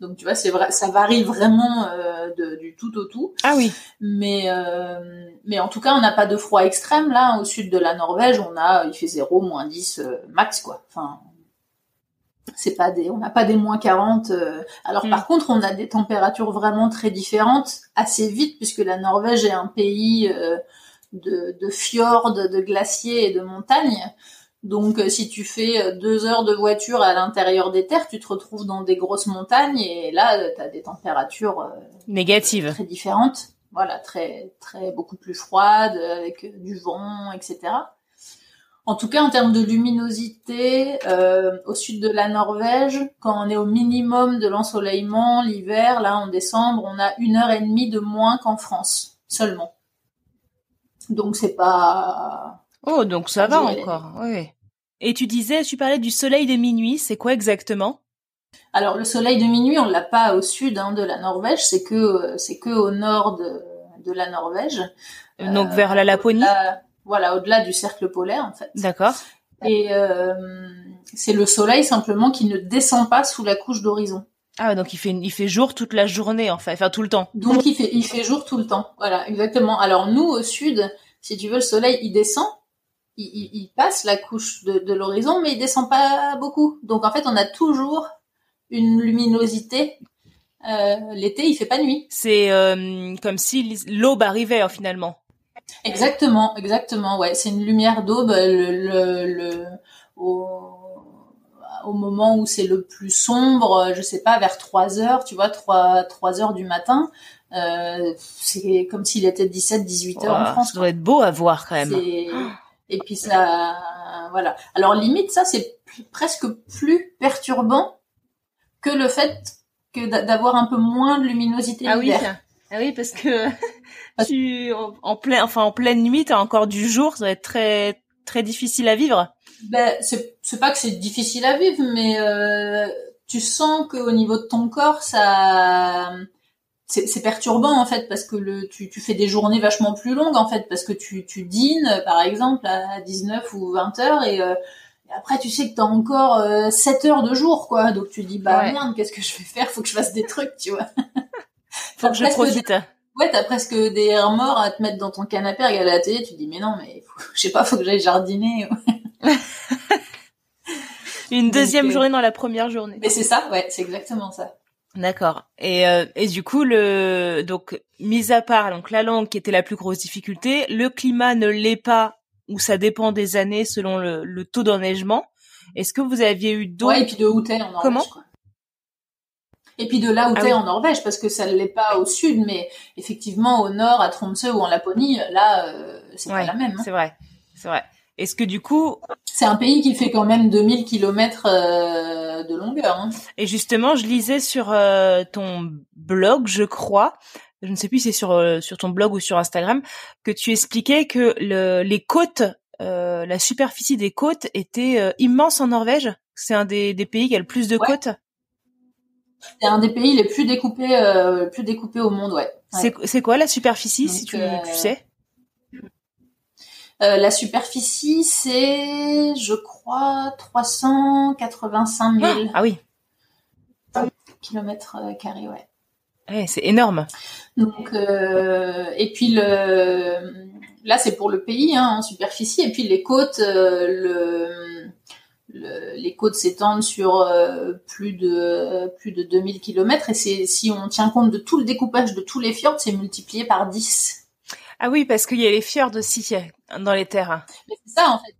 Donc tu vois, c'est vrai, ça varie vraiment euh, de, du tout au tout. Ah oui. Mais euh, mais en tout cas, on n'a pas de froid extrême là. Au sud de la Norvège, on a, il fait 0, moins 10 euh, max quoi. Enfin, c'est pas des, on n'a pas des moins 40. Alors hmm. par contre, on a des températures vraiment très différentes assez vite puisque la Norvège est un pays de, de fjords, de glaciers et de montagnes. Donc, euh, si tu fais euh, deux heures de voiture à l'intérieur des terres, tu te retrouves dans des grosses montagnes et là, euh, tu as des températures négatives, très différentes. Voilà, très, très beaucoup plus froides, avec du vent, etc. En tout cas, en termes de luminosité, au sud de la Norvège, quand on est au minimum de l'ensoleillement l'hiver, là en décembre, on a une heure et demie de moins qu'en France seulement. Donc c'est pas. Oh, donc ça va encore. Oui. Et tu disais, tu parlais du soleil de minuit, c'est quoi exactement? Alors le soleil de minuit, on l'a pas au sud hein, de la Norvège, c'est que c'est que au nord de, la Norvège. Donc vers la Laponie? Voilà, au-delà du cercle polaire en fait. D'accord. Et euh, c'est le soleil simplement qui ne descend pas sous la couche d'horizon. Ah donc il fait il fait jour toute la journée en fait, enfin tout le temps. Donc il fait il fait jour tout le temps. Voilà, exactement. Alors nous au sud, si tu veux le soleil il descend il, passe la couche de, l'horizon, mais il descend pas beaucoup. Donc en fait, on a toujours une luminosité. Euh, l'été, il fait pas nuit. C'est euh, comme si l'aube arrivait finalement. Exactement, exactement. Ouais, c'est une lumière d'aube. Le, le, au, au, moment où c'est le plus sombre, je sais pas, vers 3 heures, tu vois, 3, 3 heures du matin. Euh, c'est comme s'il était 17, 18 heures en France. Ça doit être beau à voir quand même. Et puis ça, voilà. Alors limite, ça c'est presque plus perturbant que le fait que d'avoir un peu moins de luminosité ah oui ah oui parce que tu en, plein enfin en pleine nuit t'as encore du jour ça va être très très difficile à vivre. Ben c'est c'est pas que c'est difficile à vivre mais euh, tu sens qu'au niveau de ton corps ça c'est perturbant en fait parce que le tu, tu fais des journées vachement plus longues en fait parce que tu, tu dînes par exemple à 19 ou 20 heures et, euh, après tu sais que t'as encore euh, 7 heures de jour quoi. Donc tu dis bah merde qu'est-ce que je vais faire? Faut que je fasse des trucs tu vois faut que je profite ouais t'as presque des airs morts à te mettre dans ton canapé à regarder la télé tu dis mais non mais je sais pas faut que j'aille jardiner une deuxième euh, journée dans la première journée mais c'est ça ouais c'est exactement ça D'accord. Et, euh, et du coup, le donc mis à part donc la langue qui était la plus grosse difficulté, le climat ne l'est pas ou ça dépend des années selon le, le taux d'enneigement. Est-ce que vous aviez eu d'autres Ouais, et puis de où t'es en Norvège. Comment Et puis de là où ah t'es en Norvège, parce que ça ne l'est pas au sud, mais effectivement au nord, à Tromsø ou en Laponie, là, euh, c'est pas la même. Hein. C'est vrai, c'est vrai. Est-ce que du coup... C'est un pays qui fait quand même 2000 kilomètres euh, de longueur. Hein. Et justement, je lisais sur euh, ton blog, je crois, je ne sais plus si c'est sur, euh, sur ton blog ou sur Instagram, que tu expliquais que le, les côtes, la superficie des côtes était immense en Norvège. C'est un des, des, pays qui a le plus de côtes? C'est un des pays les plus découpés, plus découpés au monde, ouais. C'est quoi la superficie, si tu, tu sais? Euh, la superficie, c'est, je crois, 385 000. Ah, oui. Kilomètres euh, carrés, ouais. Ouais, c'est énorme. Donc, euh, et puis le, là, c'est pour le pays hein, en superficie, et puis les côtes, le, les côtes s'étendent sur plus de plus de 2000 kilomètres, et c'est si on tient compte de tout le découpage de tous les fjords, c'est multiplié par 10. Ah oui, parce qu'il y a les fjords aussi dans les terres. Mais c'est ça en fait.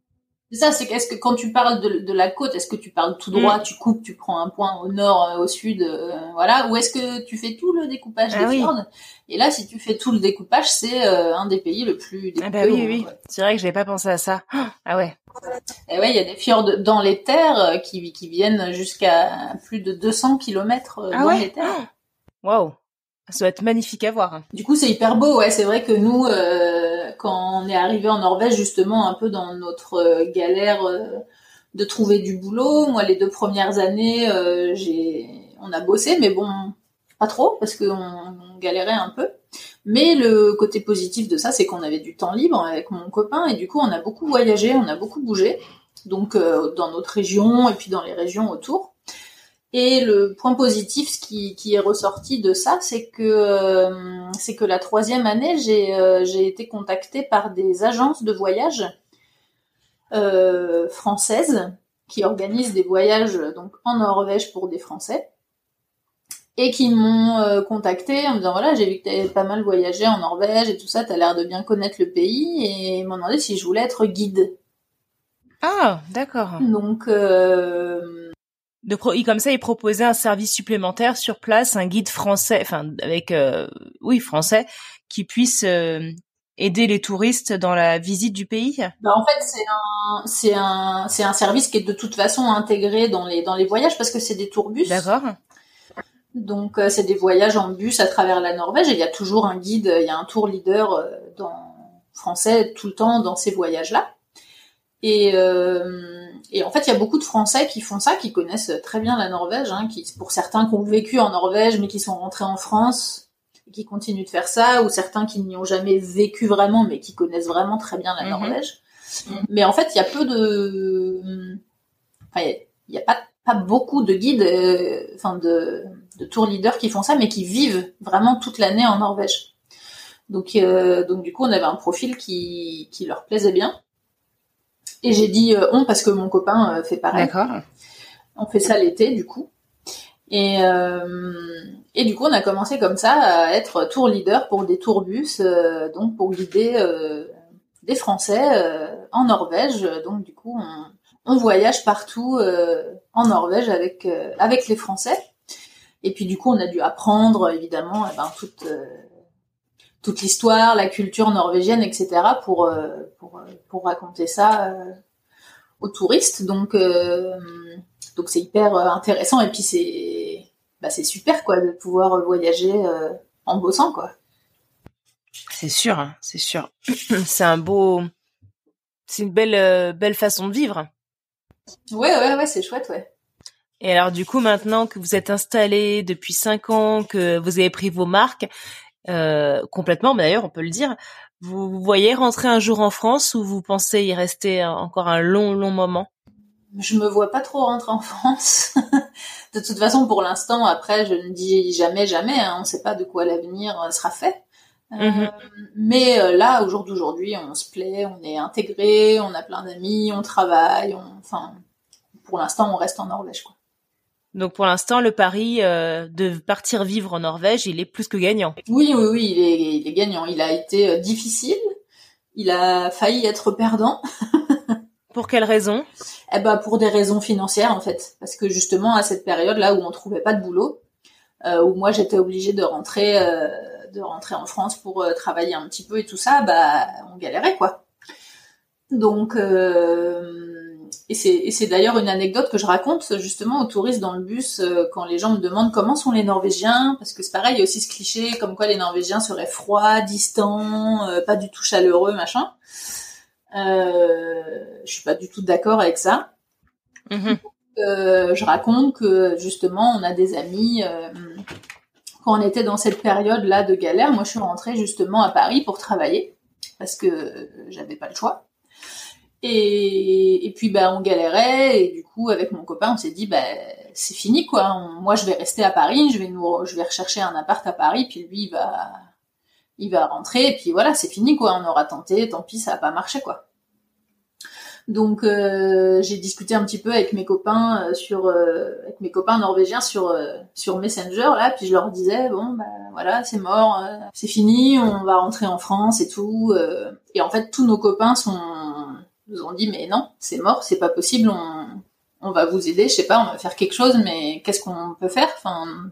C'est ça, c'est qu'est-ce que quand tu parles de, de la côte, est-ce que tu parles tout droit, mm. tu coupes, tu prends un point au nord, euh, au sud, euh, voilà, ou est-ce que tu fais tout le découpage ah des fjords Et là, si tu fais tout le découpage, c'est euh, un des pays le plus découpé. Ah bah oui, oui. C'est vrai que j'avais pas pensé à ça. Ah ouais. Et ouais, il y a des fjords dans les terres qui, qui viennent jusqu'à plus de 200 km ah dans les terres. Waouh. Ça doit être magnifique à voir. Du coup, c'est hyper beau. Ouais, c'est vrai que nous, euh, quand on est arrivé en Norvège, justement, un peu dans notre euh, galère euh, de trouver du boulot, moi, les deux premières années, j'ai, on a bossé, mais bon, pas trop parce qu'on on galérait un peu. Mais le côté positif de ça, c'est qu'on avait du temps libre avec mon copain et du coup, on a beaucoup voyagé, on a beaucoup bougé. Donc, dans notre région et puis dans les régions autour. Et le point positif qui, qui est ressorti de ça, c'est que euh, c'est que la troisième année, j'ai euh, j'ai été contactée par des agences de voyage euh, françaises qui organisent des voyages donc en Norvège pour des Français et qui m'ont euh, contacté en me disant voilà j'ai vu que tu avais pas mal voyagé en Norvège et tout ça, tu as l'air de bien connaître le pays et m'ont demandé si je voulais être guide. Ah d'accord. Donc euh, de comme ça il proposait un service supplémentaire sur place un guide français enfin avec euh, oui français qui puisse euh, aider les touristes dans la visite du pays? Bah en fait c'est un c'est un c'est un service qui est de toute façon intégré dans les dans les voyages parce que c'est des tourbus d'accord. Donc euh, c'est des voyages en bus à travers la Norvège et il y a toujours un guide il y a un tour leader dans français tout le temps dans ces voyages là et et en fait, il y a beaucoup de Français qui font ça, qui connaissent très bien la Norvège, hein, qui, pour certains qui ont vécu en Norvège, mais qui sont rentrés en France, qui continuent de faire ça, ou certains qui n'y ont jamais vécu vraiment, mais qui connaissent vraiment très bien la mhm. Norvège. Mais en fait, il y a peu de, enfin, il y a, pas, pas beaucoup de guides, euh, enfin de, de tour leaders qui font ça, mais qui vivent vraiment toute l'année en Norvège. Donc, euh, donc du coup, on avait un profil qui, qui leur plaisait bien. Et j'ai dit euh, on parce que mon copain euh, fait pareil. D'accord. On fait ça l'été du coup. Et, euh, et du coup, on a commencé comme ça à être tour leader pour des tourbus, donc pour guider des Français en Norvège. Donc du coup, on, on voyage partout en Norvège avec avec les Français. Et puis du coup, on a dû apprendre évidemment eh ben, toute toute l'histoire, la culture norvégienne, etc. pour euh, pour, pour raconter ça euh, aux touristes. Donc euh, donc c'est hyper intéressant et puis c'est bah c'est super quoi de pouvoir voyager en bossant quoi. C'est sûr, hein, c'est sûr. c'est un beau, c'est une belle belle façon de vivre. Ouais ouais ouais c'est chouette ouais. Et alors du coup maintenant que vous êtes installé depuis cinq ans, que vous avez pris vos marques, euh, complètement. Mais d'ailleurs, on peut le dire. Vous, voyez rentrer un jour en France ou vous pensez y rester encore un long, long moment? Je me vois pas trop rentrer en France. de toute façon, pour l'instant, après, je ne dis jamais, jamais. Hein. on ne sait pas de quoi l'avenir euh, sera fait. Euh, mhm. mais là, au jour d'aujourd'hui, on se plaît, on est intégré, on a plein d'amis, on travaille, enfin, pour l'instant, on reste en Norvège, quoi. Donc pour l'instant, le pari euh, de partir vivre en Norvège, il est plus que gagnant. Oui, oui, oui, il est, il est gagnant. Il a été euh, difficile. Il a failli être perdant. pour quelle raison? Eh ben pour des raisons financières en fait, parce que justement à cette période là où on trouvait pas de boulot, euh, où moi j'étais obligée de rentrer, euh, de rentrer en France pour euh, travailler un petit peu et tout ça, bah on galérait quoi. Donc et c'est d'ailleurs une anecdote que je raconte justement aux touristes dans le bus euh, quand les gens me demandent comment sont les Norvégiens, parce que c'est pareil, il y a aussi ce cliché comme quoi les Norvégiens seraient froids, distants, euh, pas du tout chaleureux, machin. Euh, je suis pas du tout d'accord avec ça. Mm-hmm. Euh, je raconte que justement on a des amis. quand on était dans cette période là de galère, moi je suis rentrée justement à Paris pour travailler parce que j'avais pas le choix. Et, et puis bah on galérait et du coup avec mon copain on s'est dit bah c'est fini quoi. moi je vais rester à Paris, je vais nous je vais rechercher un appart à Paris puis lui il va il va rentrer et puis voilà c'est fini quoi. On aura tenté, tant pis ça a pas marché quoi. Donc euh, j'ai discuté un petit peu avec mes copains euh, sur euh, avec mes copains norvégiens sur sur Messenger là, puis je leur disais bon bah voilà c'est mort, c'est fini, on va rentrer en France et tout. et en fait tous nos copains sont nous ont dit mais non c'est mort, c'est pas possible, on on va vous aider, je sais pas, on va faire quelque chose, mais qu'est-ce qu'on peut faire? Enfin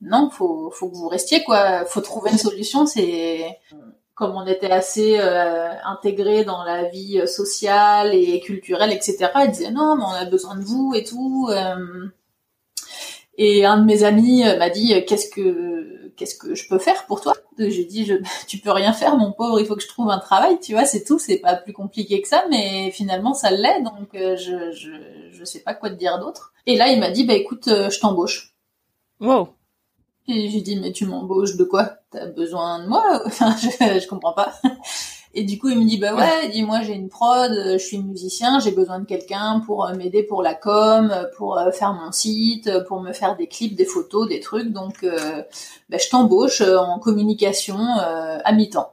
non, faut faut que vous restiez quoi, faut trouver une solution. C'est comme on était assez euh, intégrés dans la vie sociale et culturelle, etc. Ils disaient non, mais on a besoin de vous et tout. Euh. Et un de mes amis m'a dit qu'est-ce que qu'est-ce que je peux faire pour toi? J'ai dit je, tu peux rien faire mon pauvre, il faut que je trouve un travail, tu vois, c'est tout, c'est pas plus compliqué que ça, mais finalement ça l'est, donc je, je je sais pas quoi te dire d'autre. Et là il m'a dit bah écoute, je t'embauche. Wow. Et j'ai dit, mais tu m'embauches de quoi? T'as besoin de moi? Enfin, je, je comprends pas. Et du coup, il me dit, bah ouais, dis-moi, j'ai une prod, je suis musicien, j'ai besoin de quelqu'un pour euh, m'aider pour la com, pour euh, faire mon site, pour me faire des clips, des photos, des trucs. Donc, euh, bah, je t'embauche en communication à mi-temps.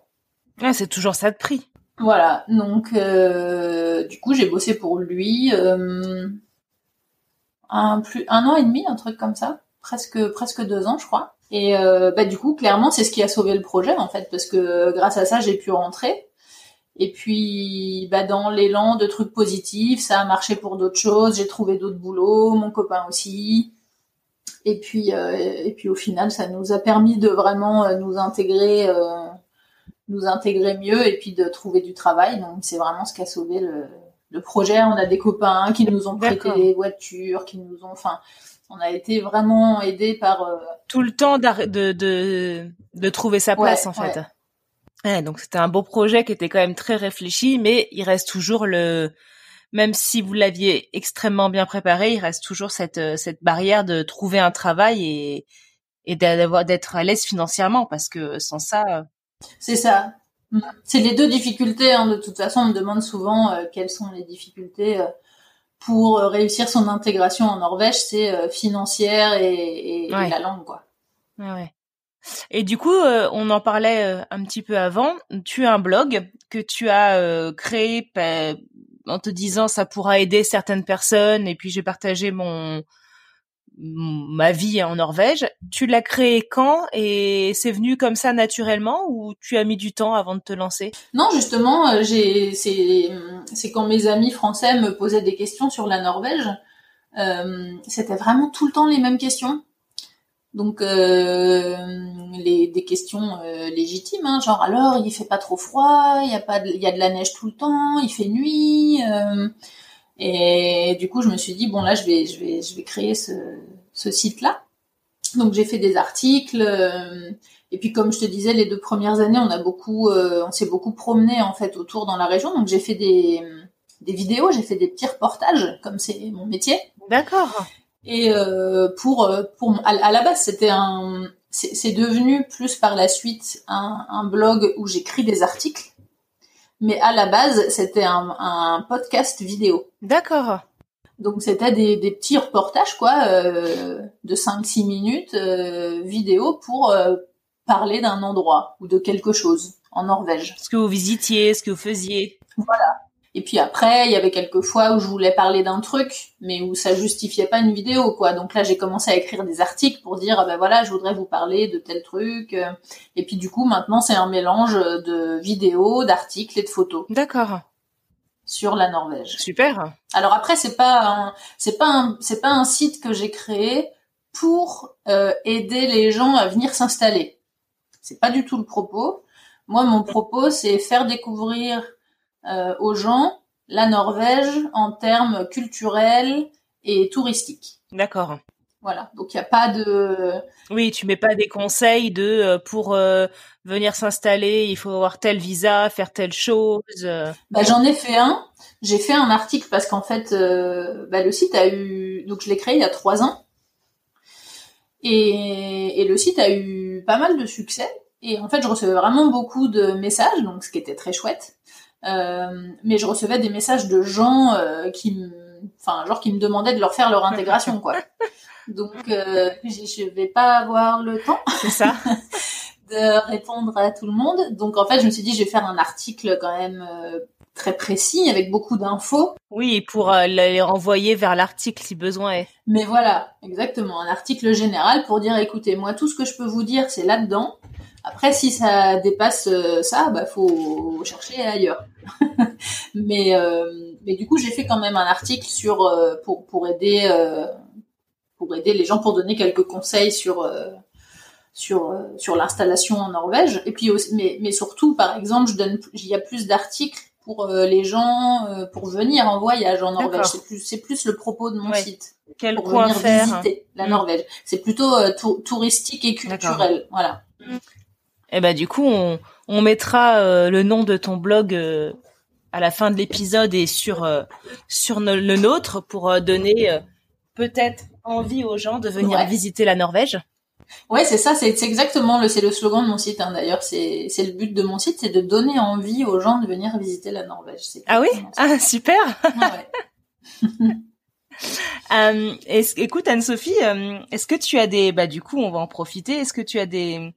Ouais, c'est toujours ça de prix. Voilà. Donc, du coup, j'ai bossé pour lui un plus un an et demi, un truc comme ça presque presque deux ans, je crois. Et euh, bah du coup, clairement, c'est ce qui a sauvé le projet en fait, parce que grâce à ça, j'ai pu rentrer. Et puis, bah dans l'élan de trucs positifs, ça a marché pour d'autres choses. J'ai trouvé d'autres boulots, mon copain aussi. Et puis, euh, et puis au final, ça nous a permis de vraiment euh, nous intégrer, nous intégrer mieux, et puis de trouver du travail. Donc c'est vraiment ce qui a sauvé le, le projet. On a des copains qui nous ont prêté des voitures, qui nous ont, enfin, on a été vraiment aidé par euh, tout le temps de, de, de trouver sa place en fait. Ouais. Donc c'était un beau projet qui était quand même très réfléchi, mais il reste toujours le même si vous l'aviez extrêmement bien préparé, il reste toujours cette euh, cette barrière de trouver un travail et et d'avoir d'être à l'aise financièrement parce que sans ça. Euh, C'est ça. C'est les deux difficultés. Hein. De toute façon, on me demande souvent quelles sont les difficultés pour euh, réussir son intégration en Norvège, c'est euh, financière et, la langue, quoi. Ouais, Et du coup, euh, on en parlait un petit peu avant. Tu as un blog que tu as créé en te disant ça pourra aider certaines personnes. Et puis j'ai partagé mon ma vie en Norvège. Tu l'as créé quand? Et c'est venu comme ça naturellement ou tu as mis du temps avant de te lancer? Non, justement, euh, j'ai c'est quand mes amis français me posaient des questions sur la Norvège, euh, c'était vraiment tout le temps les mêmes questions. Donc euh, les des questions euh, légitimes, hein, genre alors il fait pas trop froid, il y a pas il y a de la neige tout le temps, il fait nuit. Euh, et du coup, je me suis dit bon là, je vais, je vais, je vais créer ce, ce site-là. Donc j'ai fait des articles. Euh, et puis comme je te disais, les deux premières années, on a beaucoup, euh, on s'est beaucoup promené en fait autour dans la région. Donc j'ai fait des, des vidéos, j'ai fait des petits reportages, comme c'est mon métier. D'accord. Et euh, pour, pour à, la base, c'était un, c'est devenu plus par la suite un, un blog où j'écris des articles mais à la base, c'était un, un, podcast vidéo. D'accord. Donc c'était des, des, petits reportages quoi, euh, de 5-6 minutes euh, vidéo pour euh, parler d'un endroit ou de quelque chose en Norvège. Ce que vous visitiez, ce que vous faisiez. Voilà. Et puis après, il y avait quelques fois où je voulais parler d'un truc, mais où ça justifiait pas une vidéo, quoi. Donc là, j'ai commencé à écrire des articles pour dire, ah ben voilà, je voudrais vous parler de tel truc. Et puis du coup, maintenant, c'est un mélange de vidéos, d'articles et de photos. D'accord. Sur la Norvège. Super. Alors après, c'est pas c'est pas un, c'est pas un site que j'ai créé pour euh, aider les gens à venir s'installer. C'est pas du tout le propos. Moi, mon propos, c'est faire découvrir euh, aux gens la Norvège en termes culturels et touristiques. D'accord. Voilà, donc il n'y a pas de. Oui, tu mets pas des conseils de euh, pour euh, venir s'installer, il faut avoir tel visa, faire telle chose. Bah, j'en ai fait un. J'ai fait un article parce qu'en fait, bah, le site a eu, donc je l'ai créé il y a trois ans, et, et le site a eu pas mal de succès. Et en fait, je recevais vraiment beaucoup de messages, donc ce qui était très chouette. Euh, mais je recevais des messages de gens euh, qui me, enfin, genre qui me demandaient de leur faire leur intégration, quoi. Donc, euh, je vais pas avoir le temps. C'est ça. de répondre à tout le monde. Donc, en fait, je me suis dit, je vais faire un article quand même très précis avec beaucoup d'infos. Oui, pour euh, les renvoyer vers l'article si besoin est. Mais voilà, exactement, un article général pour dire écoutez, moi tout ce que je peux vous dire, c'est là-dedans. Après, si ça dépasse euh, ça, bah faut chercher ailleurs. mais euh, mais du coup, j'ai fait quand même un article sur pour pour aider pour aider les gens pour donner quelques conseils sur sur sur l'installation en Norvège. Et puis aussi, mais mais surtout, par exemple, je donne il y a plus d'articles pour euh, les gens euh, pour venir en voyage en Norvège. C'est plus, c'est plus le propos de mon site. Quel pour venir faire visiter la mm. Norvège. C'est plutôt euh, touristique et culturel. Voilà. Et eh ben du coup, on, on mettra le nom de ton blog à la fin de l'épisode et sur sur le nôtre pour donner peut-être envie aux gens de venir visiter la Norvège. Ouais, c'est ça, c'est exactement le, c'est le slogan de mon site. Hein, D'ailleurs, c'est le but de mon site, c'est de donner envie aux gens de venir visiter la Norvège. Ah oui, ah super. Ouais. euh, est écoute Anne-Sophie, euh, est-ce que tu as des, bah du coup, on va en profiter. Est-ce que tu as des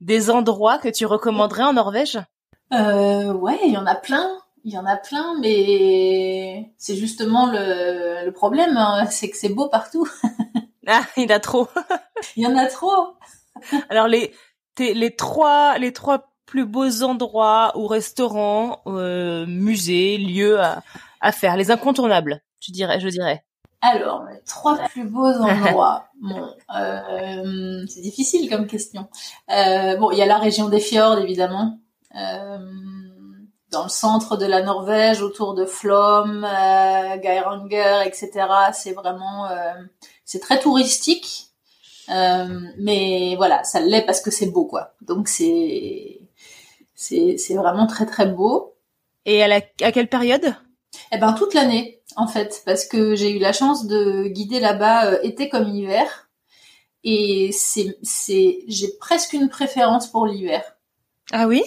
des endroits que tu recommanderais en Norvège? Euh, Ouais, il y en a plein. Il y en a plein, mais c'est justement le, le problème, hein, c'est que c'est beau partout. Ah, il y en a trop. il y en a trop. Alors les les trois les trois plus beaux endroits ou restaurants, euh, musées, lieux à, à faire, les incontournables, tu dirais, je dirais. Alors, les trois plus beaux endroits. bon, euh, c'est difficile comme question. Euh, bon, il y a la région des fjords, évidemment. Euh, dans le centre de la Norvège, autour de Flom, euh, Geiranger, etc. C'est vraiment, euh, c'est très touristique, euh, mais voilà, ça l'est parce que c'est beau, quoi. Donc c'est, c'est, c'est vraiment très très beau. Et à, la, à quelle période? Eh ben toute l'année, en fait, parce que j'ai eu la chance de guider là-bas euh, été comme hiver, et c'est, c'est, j'ai presque une préférence pour l'hiver. Ah oui?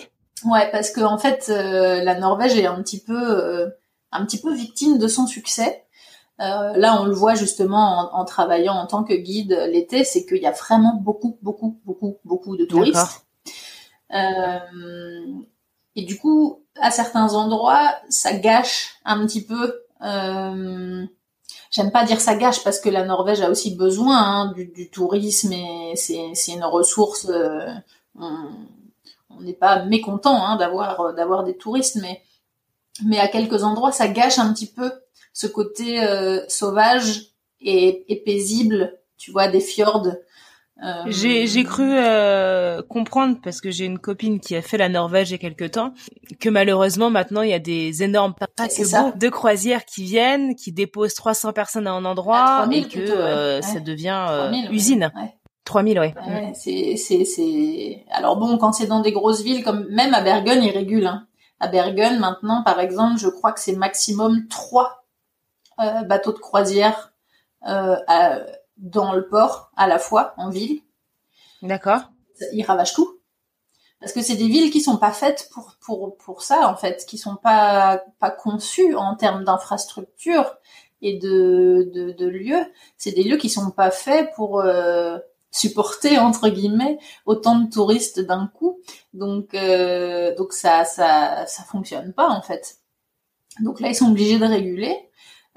Ouais, parce que en fait, euh, la Norvège est un petit peu, euh, un petit peu victime de son succès. Euh, là, on le voit justement en, travaillant en tant que guide l'été, c'est qu'il y a vraiment beaucoup, beaucoup, beaucoup, beaucoup de touristes. et du coup, à certains endroits, ça gâche un petit peu. J'aime pas dire ça gâche parce que la Norvège a aussi besoin hein, du, tourisme et c'est une ressource on n'est pas mécontent hein, d'avoir euh, d'avoir des touristes, mais à quelques endroits, ça gâche un petit peu ce côté euh, sauvage et, paisible, tu vois, des fjords. Euh, j'ai cru comprendre parce que j'ai une copine qui a fait la Norvège il y a quelque temps que malheureusement maintenant il y a des énormes paquebots de croisières qui viennent, qui déposent 300 personnes à un endroit et que ça devient usine. 3000, ouais. ouais c'est, c'est, c'est. Alors bon, quand c'est dans des grosses villes, comme même à Bergen, ils régulent. Hein. À Bergen, maintenant, par exemple, je crois que c'est maximum trois euh, bateaux de croisière euh, dans le port à la fois en ville. D'accord. Ils ravagent tout. Parce que c'est des villes qui sont pas faites pour pour pour ça en fait, qui sont pas pas conçues en termes d'infrastructure et de, de, de lieux. C'est des lieux qui sont pas faits pour euh, supporter entre guillemets autant de touristes d'un coup. Donc euh, donc ça ça ça fonctionne pas en fait. Donc là ils sont obligés de réguler.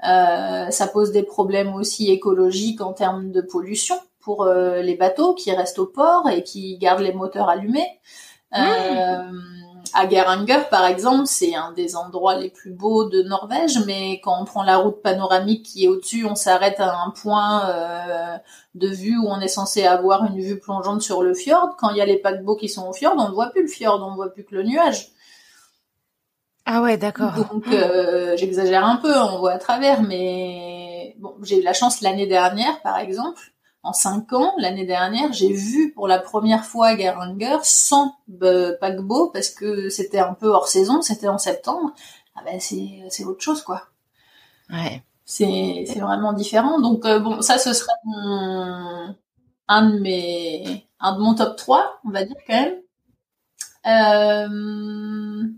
Euh, ça pose des problèmes aussi écologiques en termes de pollution pour euh, les bateaux qui restent au port et qui gardent les moteurs allumés. Euh, à Geiranger, par exemple, c'est un des endroits les plus beaux de Norvège, mais quand on prend la route panoramique qui est au-dessus, on s'arrête à un point euh, de vue où on est censé avoir une vue plongeante sur le fjord. Quand il y a les paquebots qui sont au fjord, on ne voit plus le fjord, on ne voit plus que le nuage. Ah ouais, d'accord. Donc euh, j'exagère un peu, on voit à travers, mais bon, j'ai eu la chance l'année dernière, par exemple, en cinq ans, l'année dernière, j'ai vu pour la première fois Geiranger sans euh, paquebot parce que c'était un peu hors saison, c'était en septembre. Ah ben c'est c'est autre chose quoi. Ouais. C'est c'est vraiment différent. Donc euh, bon, ça ce serait un de mes un de mon top 3, on va dire quand même. Euh,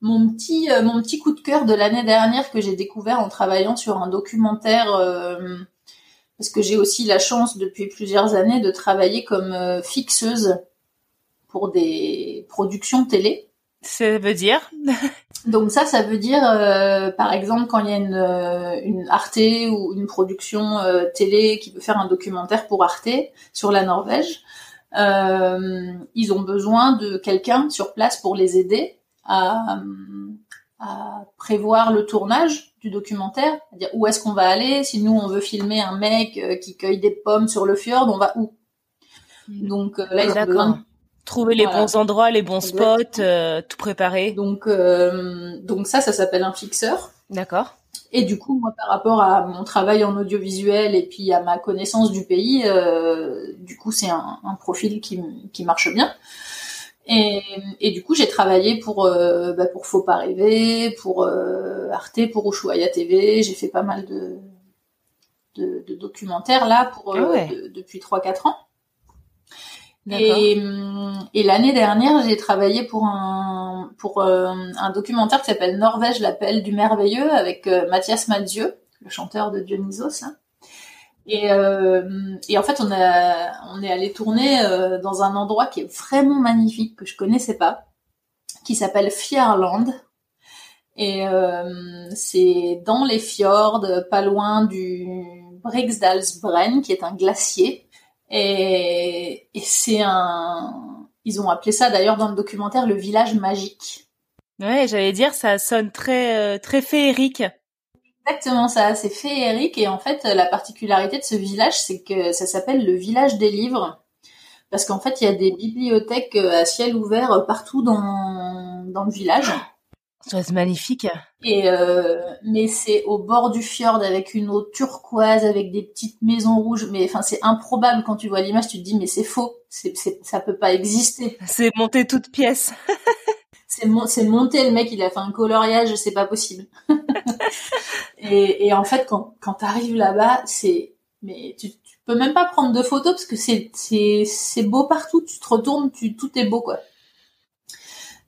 mon petit mon petit coup de cœur de l'année dernière que j'ai découvert en travaillant sur un documentaire parce que j'ai aussi la chance depuis plusieurs années de travailler comme euh, fixeuse pour des productions télé. Ça veut dire Donc ça, ça veut dire, euh, par exemple, quand il y a une, euh, une Arte ou une production euh, télé qui veut faire un documentaire pour Arte sur la Norvège, ils ont besoin de quelqu'un sur place pour les aider à, à prévoir le tournage du documentaire, c'est-à-dire où est-ce qu'on va aller. Si nous on veut filmer un mec qui cueille des pommes sur le fjord, on va où Donc là, ils ont besoin Trouver les bons endroits, les bons spots, euh, tout préparer. Donc, euh, donc ça, ça s'appelle un fixeur. D'accord. Et du coup, moi, par rapport à mon travail en audiovisuel et puis à ma connaissance du pays, euh, du coup, c'est un, un, profil qui, qui marche bien. Et, et du coup, j'ai travaillé pour euh, bah, pour Faut pas rêver, pour euh, Arte, pour Ushuaia TV. J'ai fait pas mal de, de, de documentaires là pour ah depuis 3-4 ans. Et, hum, et l'année dernière, j'ai travaillé pour un pour euh, un documentaire qui s'appelle Norvège, l'appel du merveilleux avec euh, Mathias Malzieu, le chanteur de Dionysos. Hein. Et, euh, et en fait, on a on est allé tourner euh, dans un endroit qui est vraiment magnifique que je connaissais pas, qui s'appelle Fjärland. Et c'est dans les fjords, pas loin du Briksdalsbren, qui est un glacier. Et, et c'est un, ils ont appelé ça d'ailleurs dans le documentaire le village magique. Ouais, j'allais dire, ça sonne très, euh, très féerique. Exactement ça, c'est féerique et en fait la particularité de ce village, c'est que ça s'appelle le village des livres parce qu'en fait il y a des bibliothèques euh, à ciel ouvert euh, partout dans dans le village. C'est magnifique. Et euh, mais c'est au bord du fjord avec une eau turquoise, avec des petites maisons rouges. Mais enfin, c'est improbable quand tu vois l'image. Tu te dis mais c'est faux. C'est, ça peut pas exister. C'est monté toute pièce. c'est, c'est monté. Le mec, il a fait un coloriage. C'est pas possible. et, en fait, quand quand t'arrives là-bas, c'est mais tu, tu peux même pas prendre de photos parce que c'est beau partout. Tu te retournes, tout est beau quoi.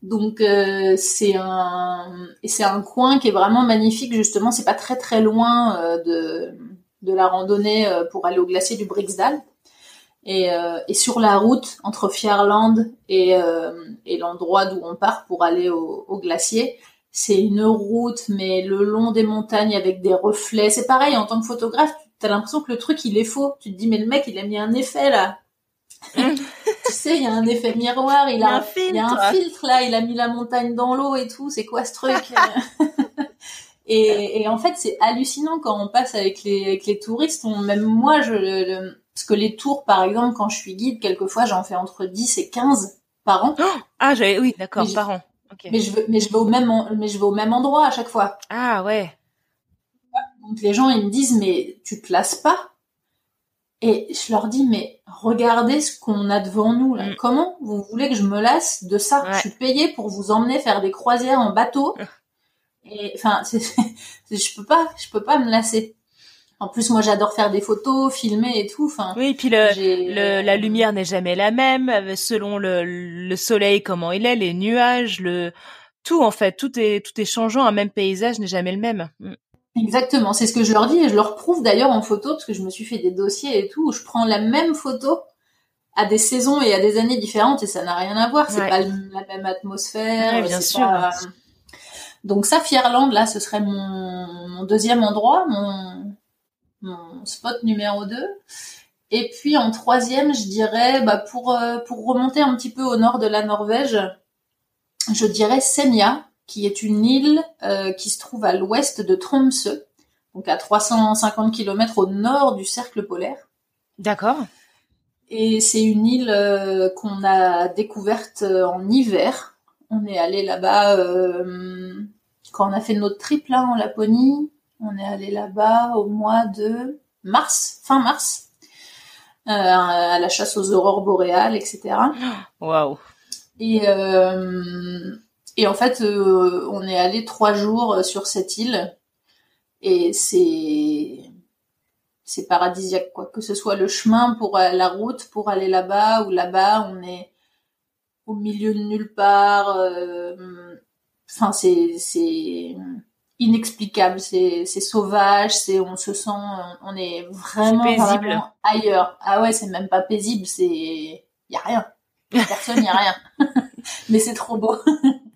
Donc euh, c'est un un coin qui est vraiment magnifique justement. C'est pas très très loin euh, de de la randonnée euh, pour aller au glacier du Brixdal. Et, et sur la route entre Fjärland et, et l'endroit d'où on part pour aller au glacier, c'est une route mais le long des montagnes avec des reflets. C'est pareil en tant que photographe, t'as l'impression que le truc il est faux. Tu te dis mais le mec il a mis un effet là. tu sais, il y a un effet miroir, il, a, un, filtre. y a un filtre là, il a mis la montagne dans l'eau et tout, c'est quoi ce truc? Et, et, en fait, c'est hallucinant quand on passe avec les, avec les touristes. On, même moi, je, le, parce que les tours, par exemple, quand je suis guide, quelquefois, j'en fais entre 10 et 15 par an. ah, j'avais, oui, d'accord, par an. Mais je veux, mais je vais au même, mais je vais au même endroit à chaque fois. Ah ouais. Donc les gens, ils me disent, mais tu te lasses pas? Et je leur dis, mais regardez ce qu'on a devant nous. Là. Mm. Comment vous voulez que je me lasse de ça? Je suis payée pour vous emmener faire des croisières en bateau. Et enfin, je peux pas, je peux pas me lasser. En plus, moi, j'adore faire des photos, filmer et tout. Enfin, oui, et puis le, le la lumière n'est jamais la même euh, selon le, le soleil comment il est, les nuages, le tout en fait, tout est tout est changeant. Un même paysage n'est jamais le même. Mm. Exactement, c'est ce que je leur dis et je leur prouve d'ailleurs en photo parce que je me suis fait des dossiers et tout où je prends la même photo à des saisons et à des années différentes et ça n'a rien à voir, c'est pas la même atmosphère, bien sûr. Donc ça, Fierland, là, ce serait mon, deuxième endroit, mon, mon spot numéro 2. Et puis en troisième, je dirais, bah, pour, euh, pour remonter un petit peu au nord de la Norvège, je dirais Senja, qui est une île euh, qui se trouve à l'ouest de Tromsø, donc à 350 km au nord du cercle polaire. D'accord. Et c'est une île euh, qu'on a découverte euh, en hiver. On est allé là-bas quand on a fait notre trip là en Laponie. On est allé là-bas au mois de mars, fin mars, à la chasse aux aurores boréales, etc. Waouh. Et et en fait, euh, on est allé trois jours euh, sur cette île et c'est c'est paradisiaque quoi. Que ce soit le chemin pour euh, la route pour aller là-bas ou là-bas, on est au milieu de nulle part. Enfin, c'est c'est inexplicable, c'est sauvage, c'est on se sent, on est vraiment, paisible. ailleurs. Ah ouais, c'est même pas paisible, c'est y a rien, personne, y a rien. Mais c'est trop beau.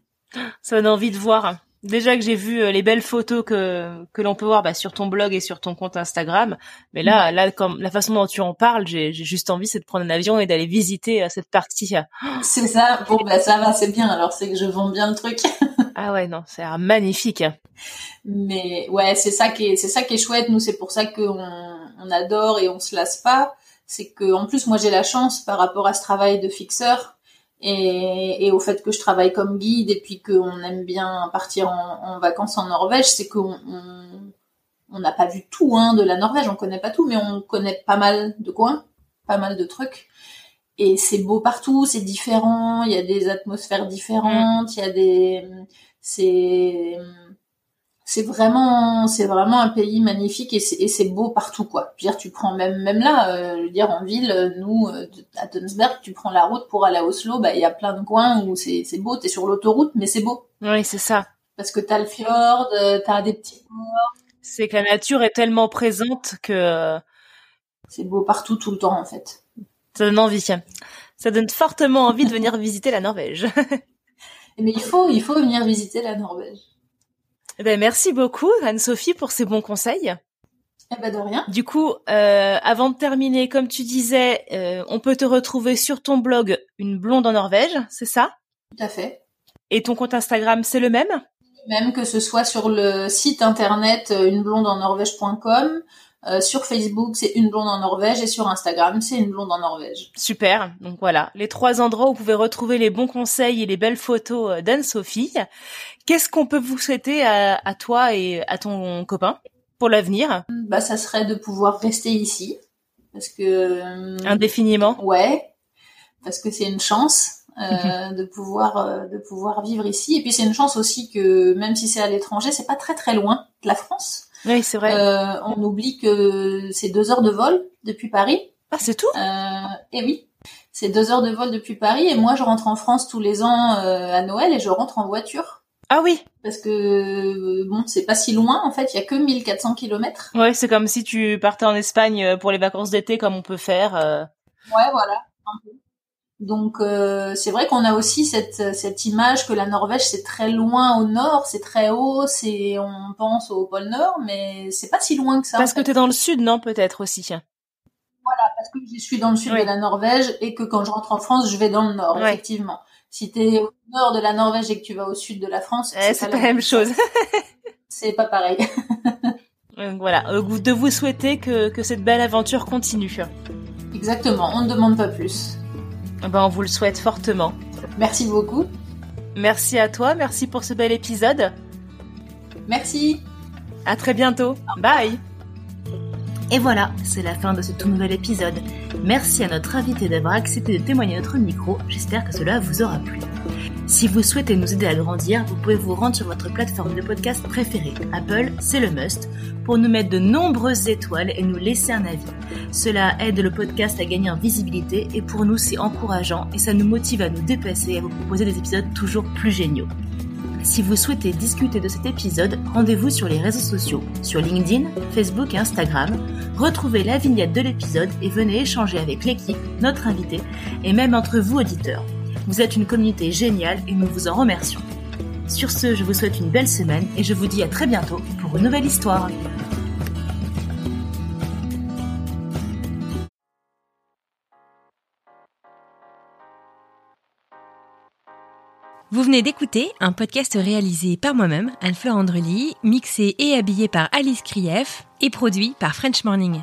Ça donne envie de voir. Déjà que j'ai vu euh, les belles photos que que l'on peut voir bah, sur ton blog et sur ton compte Instagram, mais là, là, comme la façon dont tu en parles, j'ai juste envie, c'est de prendre un avion et d'aller visiter euh, cette partie. C'est ça. Bon, bah ça va, c'est bien. Alors c'est que je vends bien le truc. ah ouais, non, c'est magnifique. Mais ouais, c'est ça qui est, c'est ça qui est chouette. Nous, c'est pour ça qu'on on adore et on se lasse pas. C'est que en plus, moi, j'ai la chance par rapport à ce travail de fixeur et, et, au fait que je travaille comme guide et puis qu'on aime bien partir en, en vacances en Norvège, c'est qu'on on n'a pas vu tout hein, de la Norvège, on connaît pas tout, mais on connaît pas mal de coins, pas mal de trucs. Et c'est beau partout, c'est différent, il y a des atmosphères différentes, il y a des, c'est, c'est vraiment c'est vraiment un pays magnifique et c'est beau partout quoi. Je veux dire tu prends même même là euh, je veux dire en ville nous euh, à Tunsberg tu prends la route pour aller à Oslo bah il y a plein de coins où c'est c'est beau, tu es sur l'autoroute mais c'est beau. Oui, c'est ça. Parce que tu as le fjord, euh, tu as des petits C'est que la nature est tellement présente que c'est beau partout tout le temps en fait. Ça donne envie. Ça donne fortement envie de venir visiter la Norvège. mais il faut il faut venir visiter la Norvège. Eh ben, merci beaucoup, Anne-Sophie, pour ces bons conseils. Eh ben, de rien. Du coup, euh, avant de terminer, comme tu disais, euh, on peut te retrouver sur ton blog Une blonde en Norvège, c'est ça? Tout à fait. Et ton compte Instagram, c'est le même? Même que ce soit sur le site internet euh, uneblondeennorvège.com, euh, sur Facebook, c'est une blonde en Norvège et sur Instagram, c'est une blonde en Norvège. Super. Donc voilà, les trois endroits où vous pouvez retrouver les bons conseils et les belles photos euh, d'Anne-Sophie. Qu'est-ce qu'on peut vous souhaiter à, toi et à ton copain pour l'avenir? Bah, ça serait de pouvoir rester ici, parce que euh, indéfiniment. Ouais, parce que c'est une chance. de pouvoir de pouvoir vivre ici et puis c'est une chance aussi que même si c'est à l'étranger c'est pas très très loin de la France oui, c'est vrai. Euh, on oublie que c'est deux heures de vol depuis Paris. Ah, c'est tout? Euh, Et oui, c'est deux heures de vol depuis Paris. Et moi, je rentre en France tous les ans euh, à Noël et je rentre en voiture. Ah oui. Parce que bon, c'est pas si loin en fait. Il y a que 1400 kilomètres. Ouais, c'est comme si tu partais en Espagne pour les vacances d'été, comme on peut faire. Ouais, voilà. Un peu. Donc euh, c'est vrai qu'on a aussi cette, cette image que la Norvège c'est très loin au nord, c'est très haut, c'est on pense au pôle Nord, mais c'est pas si loin que ça. Parce que tu es dans le sud, non Peut-être aussi. Voilà, parce que je suis dans le sud de la Norvège et que quand je rentre en France, je vais dans le nord, effectivement. Si tu es au nord de la Norvège et que tu vas au sud de la France, eh, c'est pas, la même chose. c'est pas pareil. voilà, euh, de vous souhaiter que, que cette belle aventure continue. Exactement, on ne demande pas plus. Eh ben, on vous le souhaite fortement. Merci beaucoup. Merci à toi, merci pour ce bel épisode. Merci. À très bientôt. Bye. Et voilà, c'est la fin de ce tout nouvel épisode. Merci à notre invité d'avoir accepté de témoigner à notre micro. J'espère que cela vous aura plu. Si vous souhaitez nous aider à grandir, vous pouvez vous rendre sur votre plateforme de podcast préférée. Apple, c'est le must, pour nous mettre de nombreuses étoiles et nous laisser un avis. Cela aide le podcast à gagner en visibilité et pour nous c'est encourageant et ça nous motive à nous dépasser et à vous proposer des épisodes toujours plus géniaux. Si vous souhaitez discuter de cet épisode, rendez-vous sur les réseaux sociaux, sur LinkedIn, Facebook et Instagram. Retrouvez la vignette de l'épisode et venez échanger avec l'équipe, notre invité et même entre vous auditeurs. Vous êtes une communauté géniale et nous vous en remercions. Sur ce, je vous souhaite une belle semaine et je vous dis à très bientôt pour une nouvelle histoire. Vous venez d'écouter un podcast réalisé par moi-même, Anne-Fleur Andrely, mixé et habillé par Alice Krief et produit par French Morning.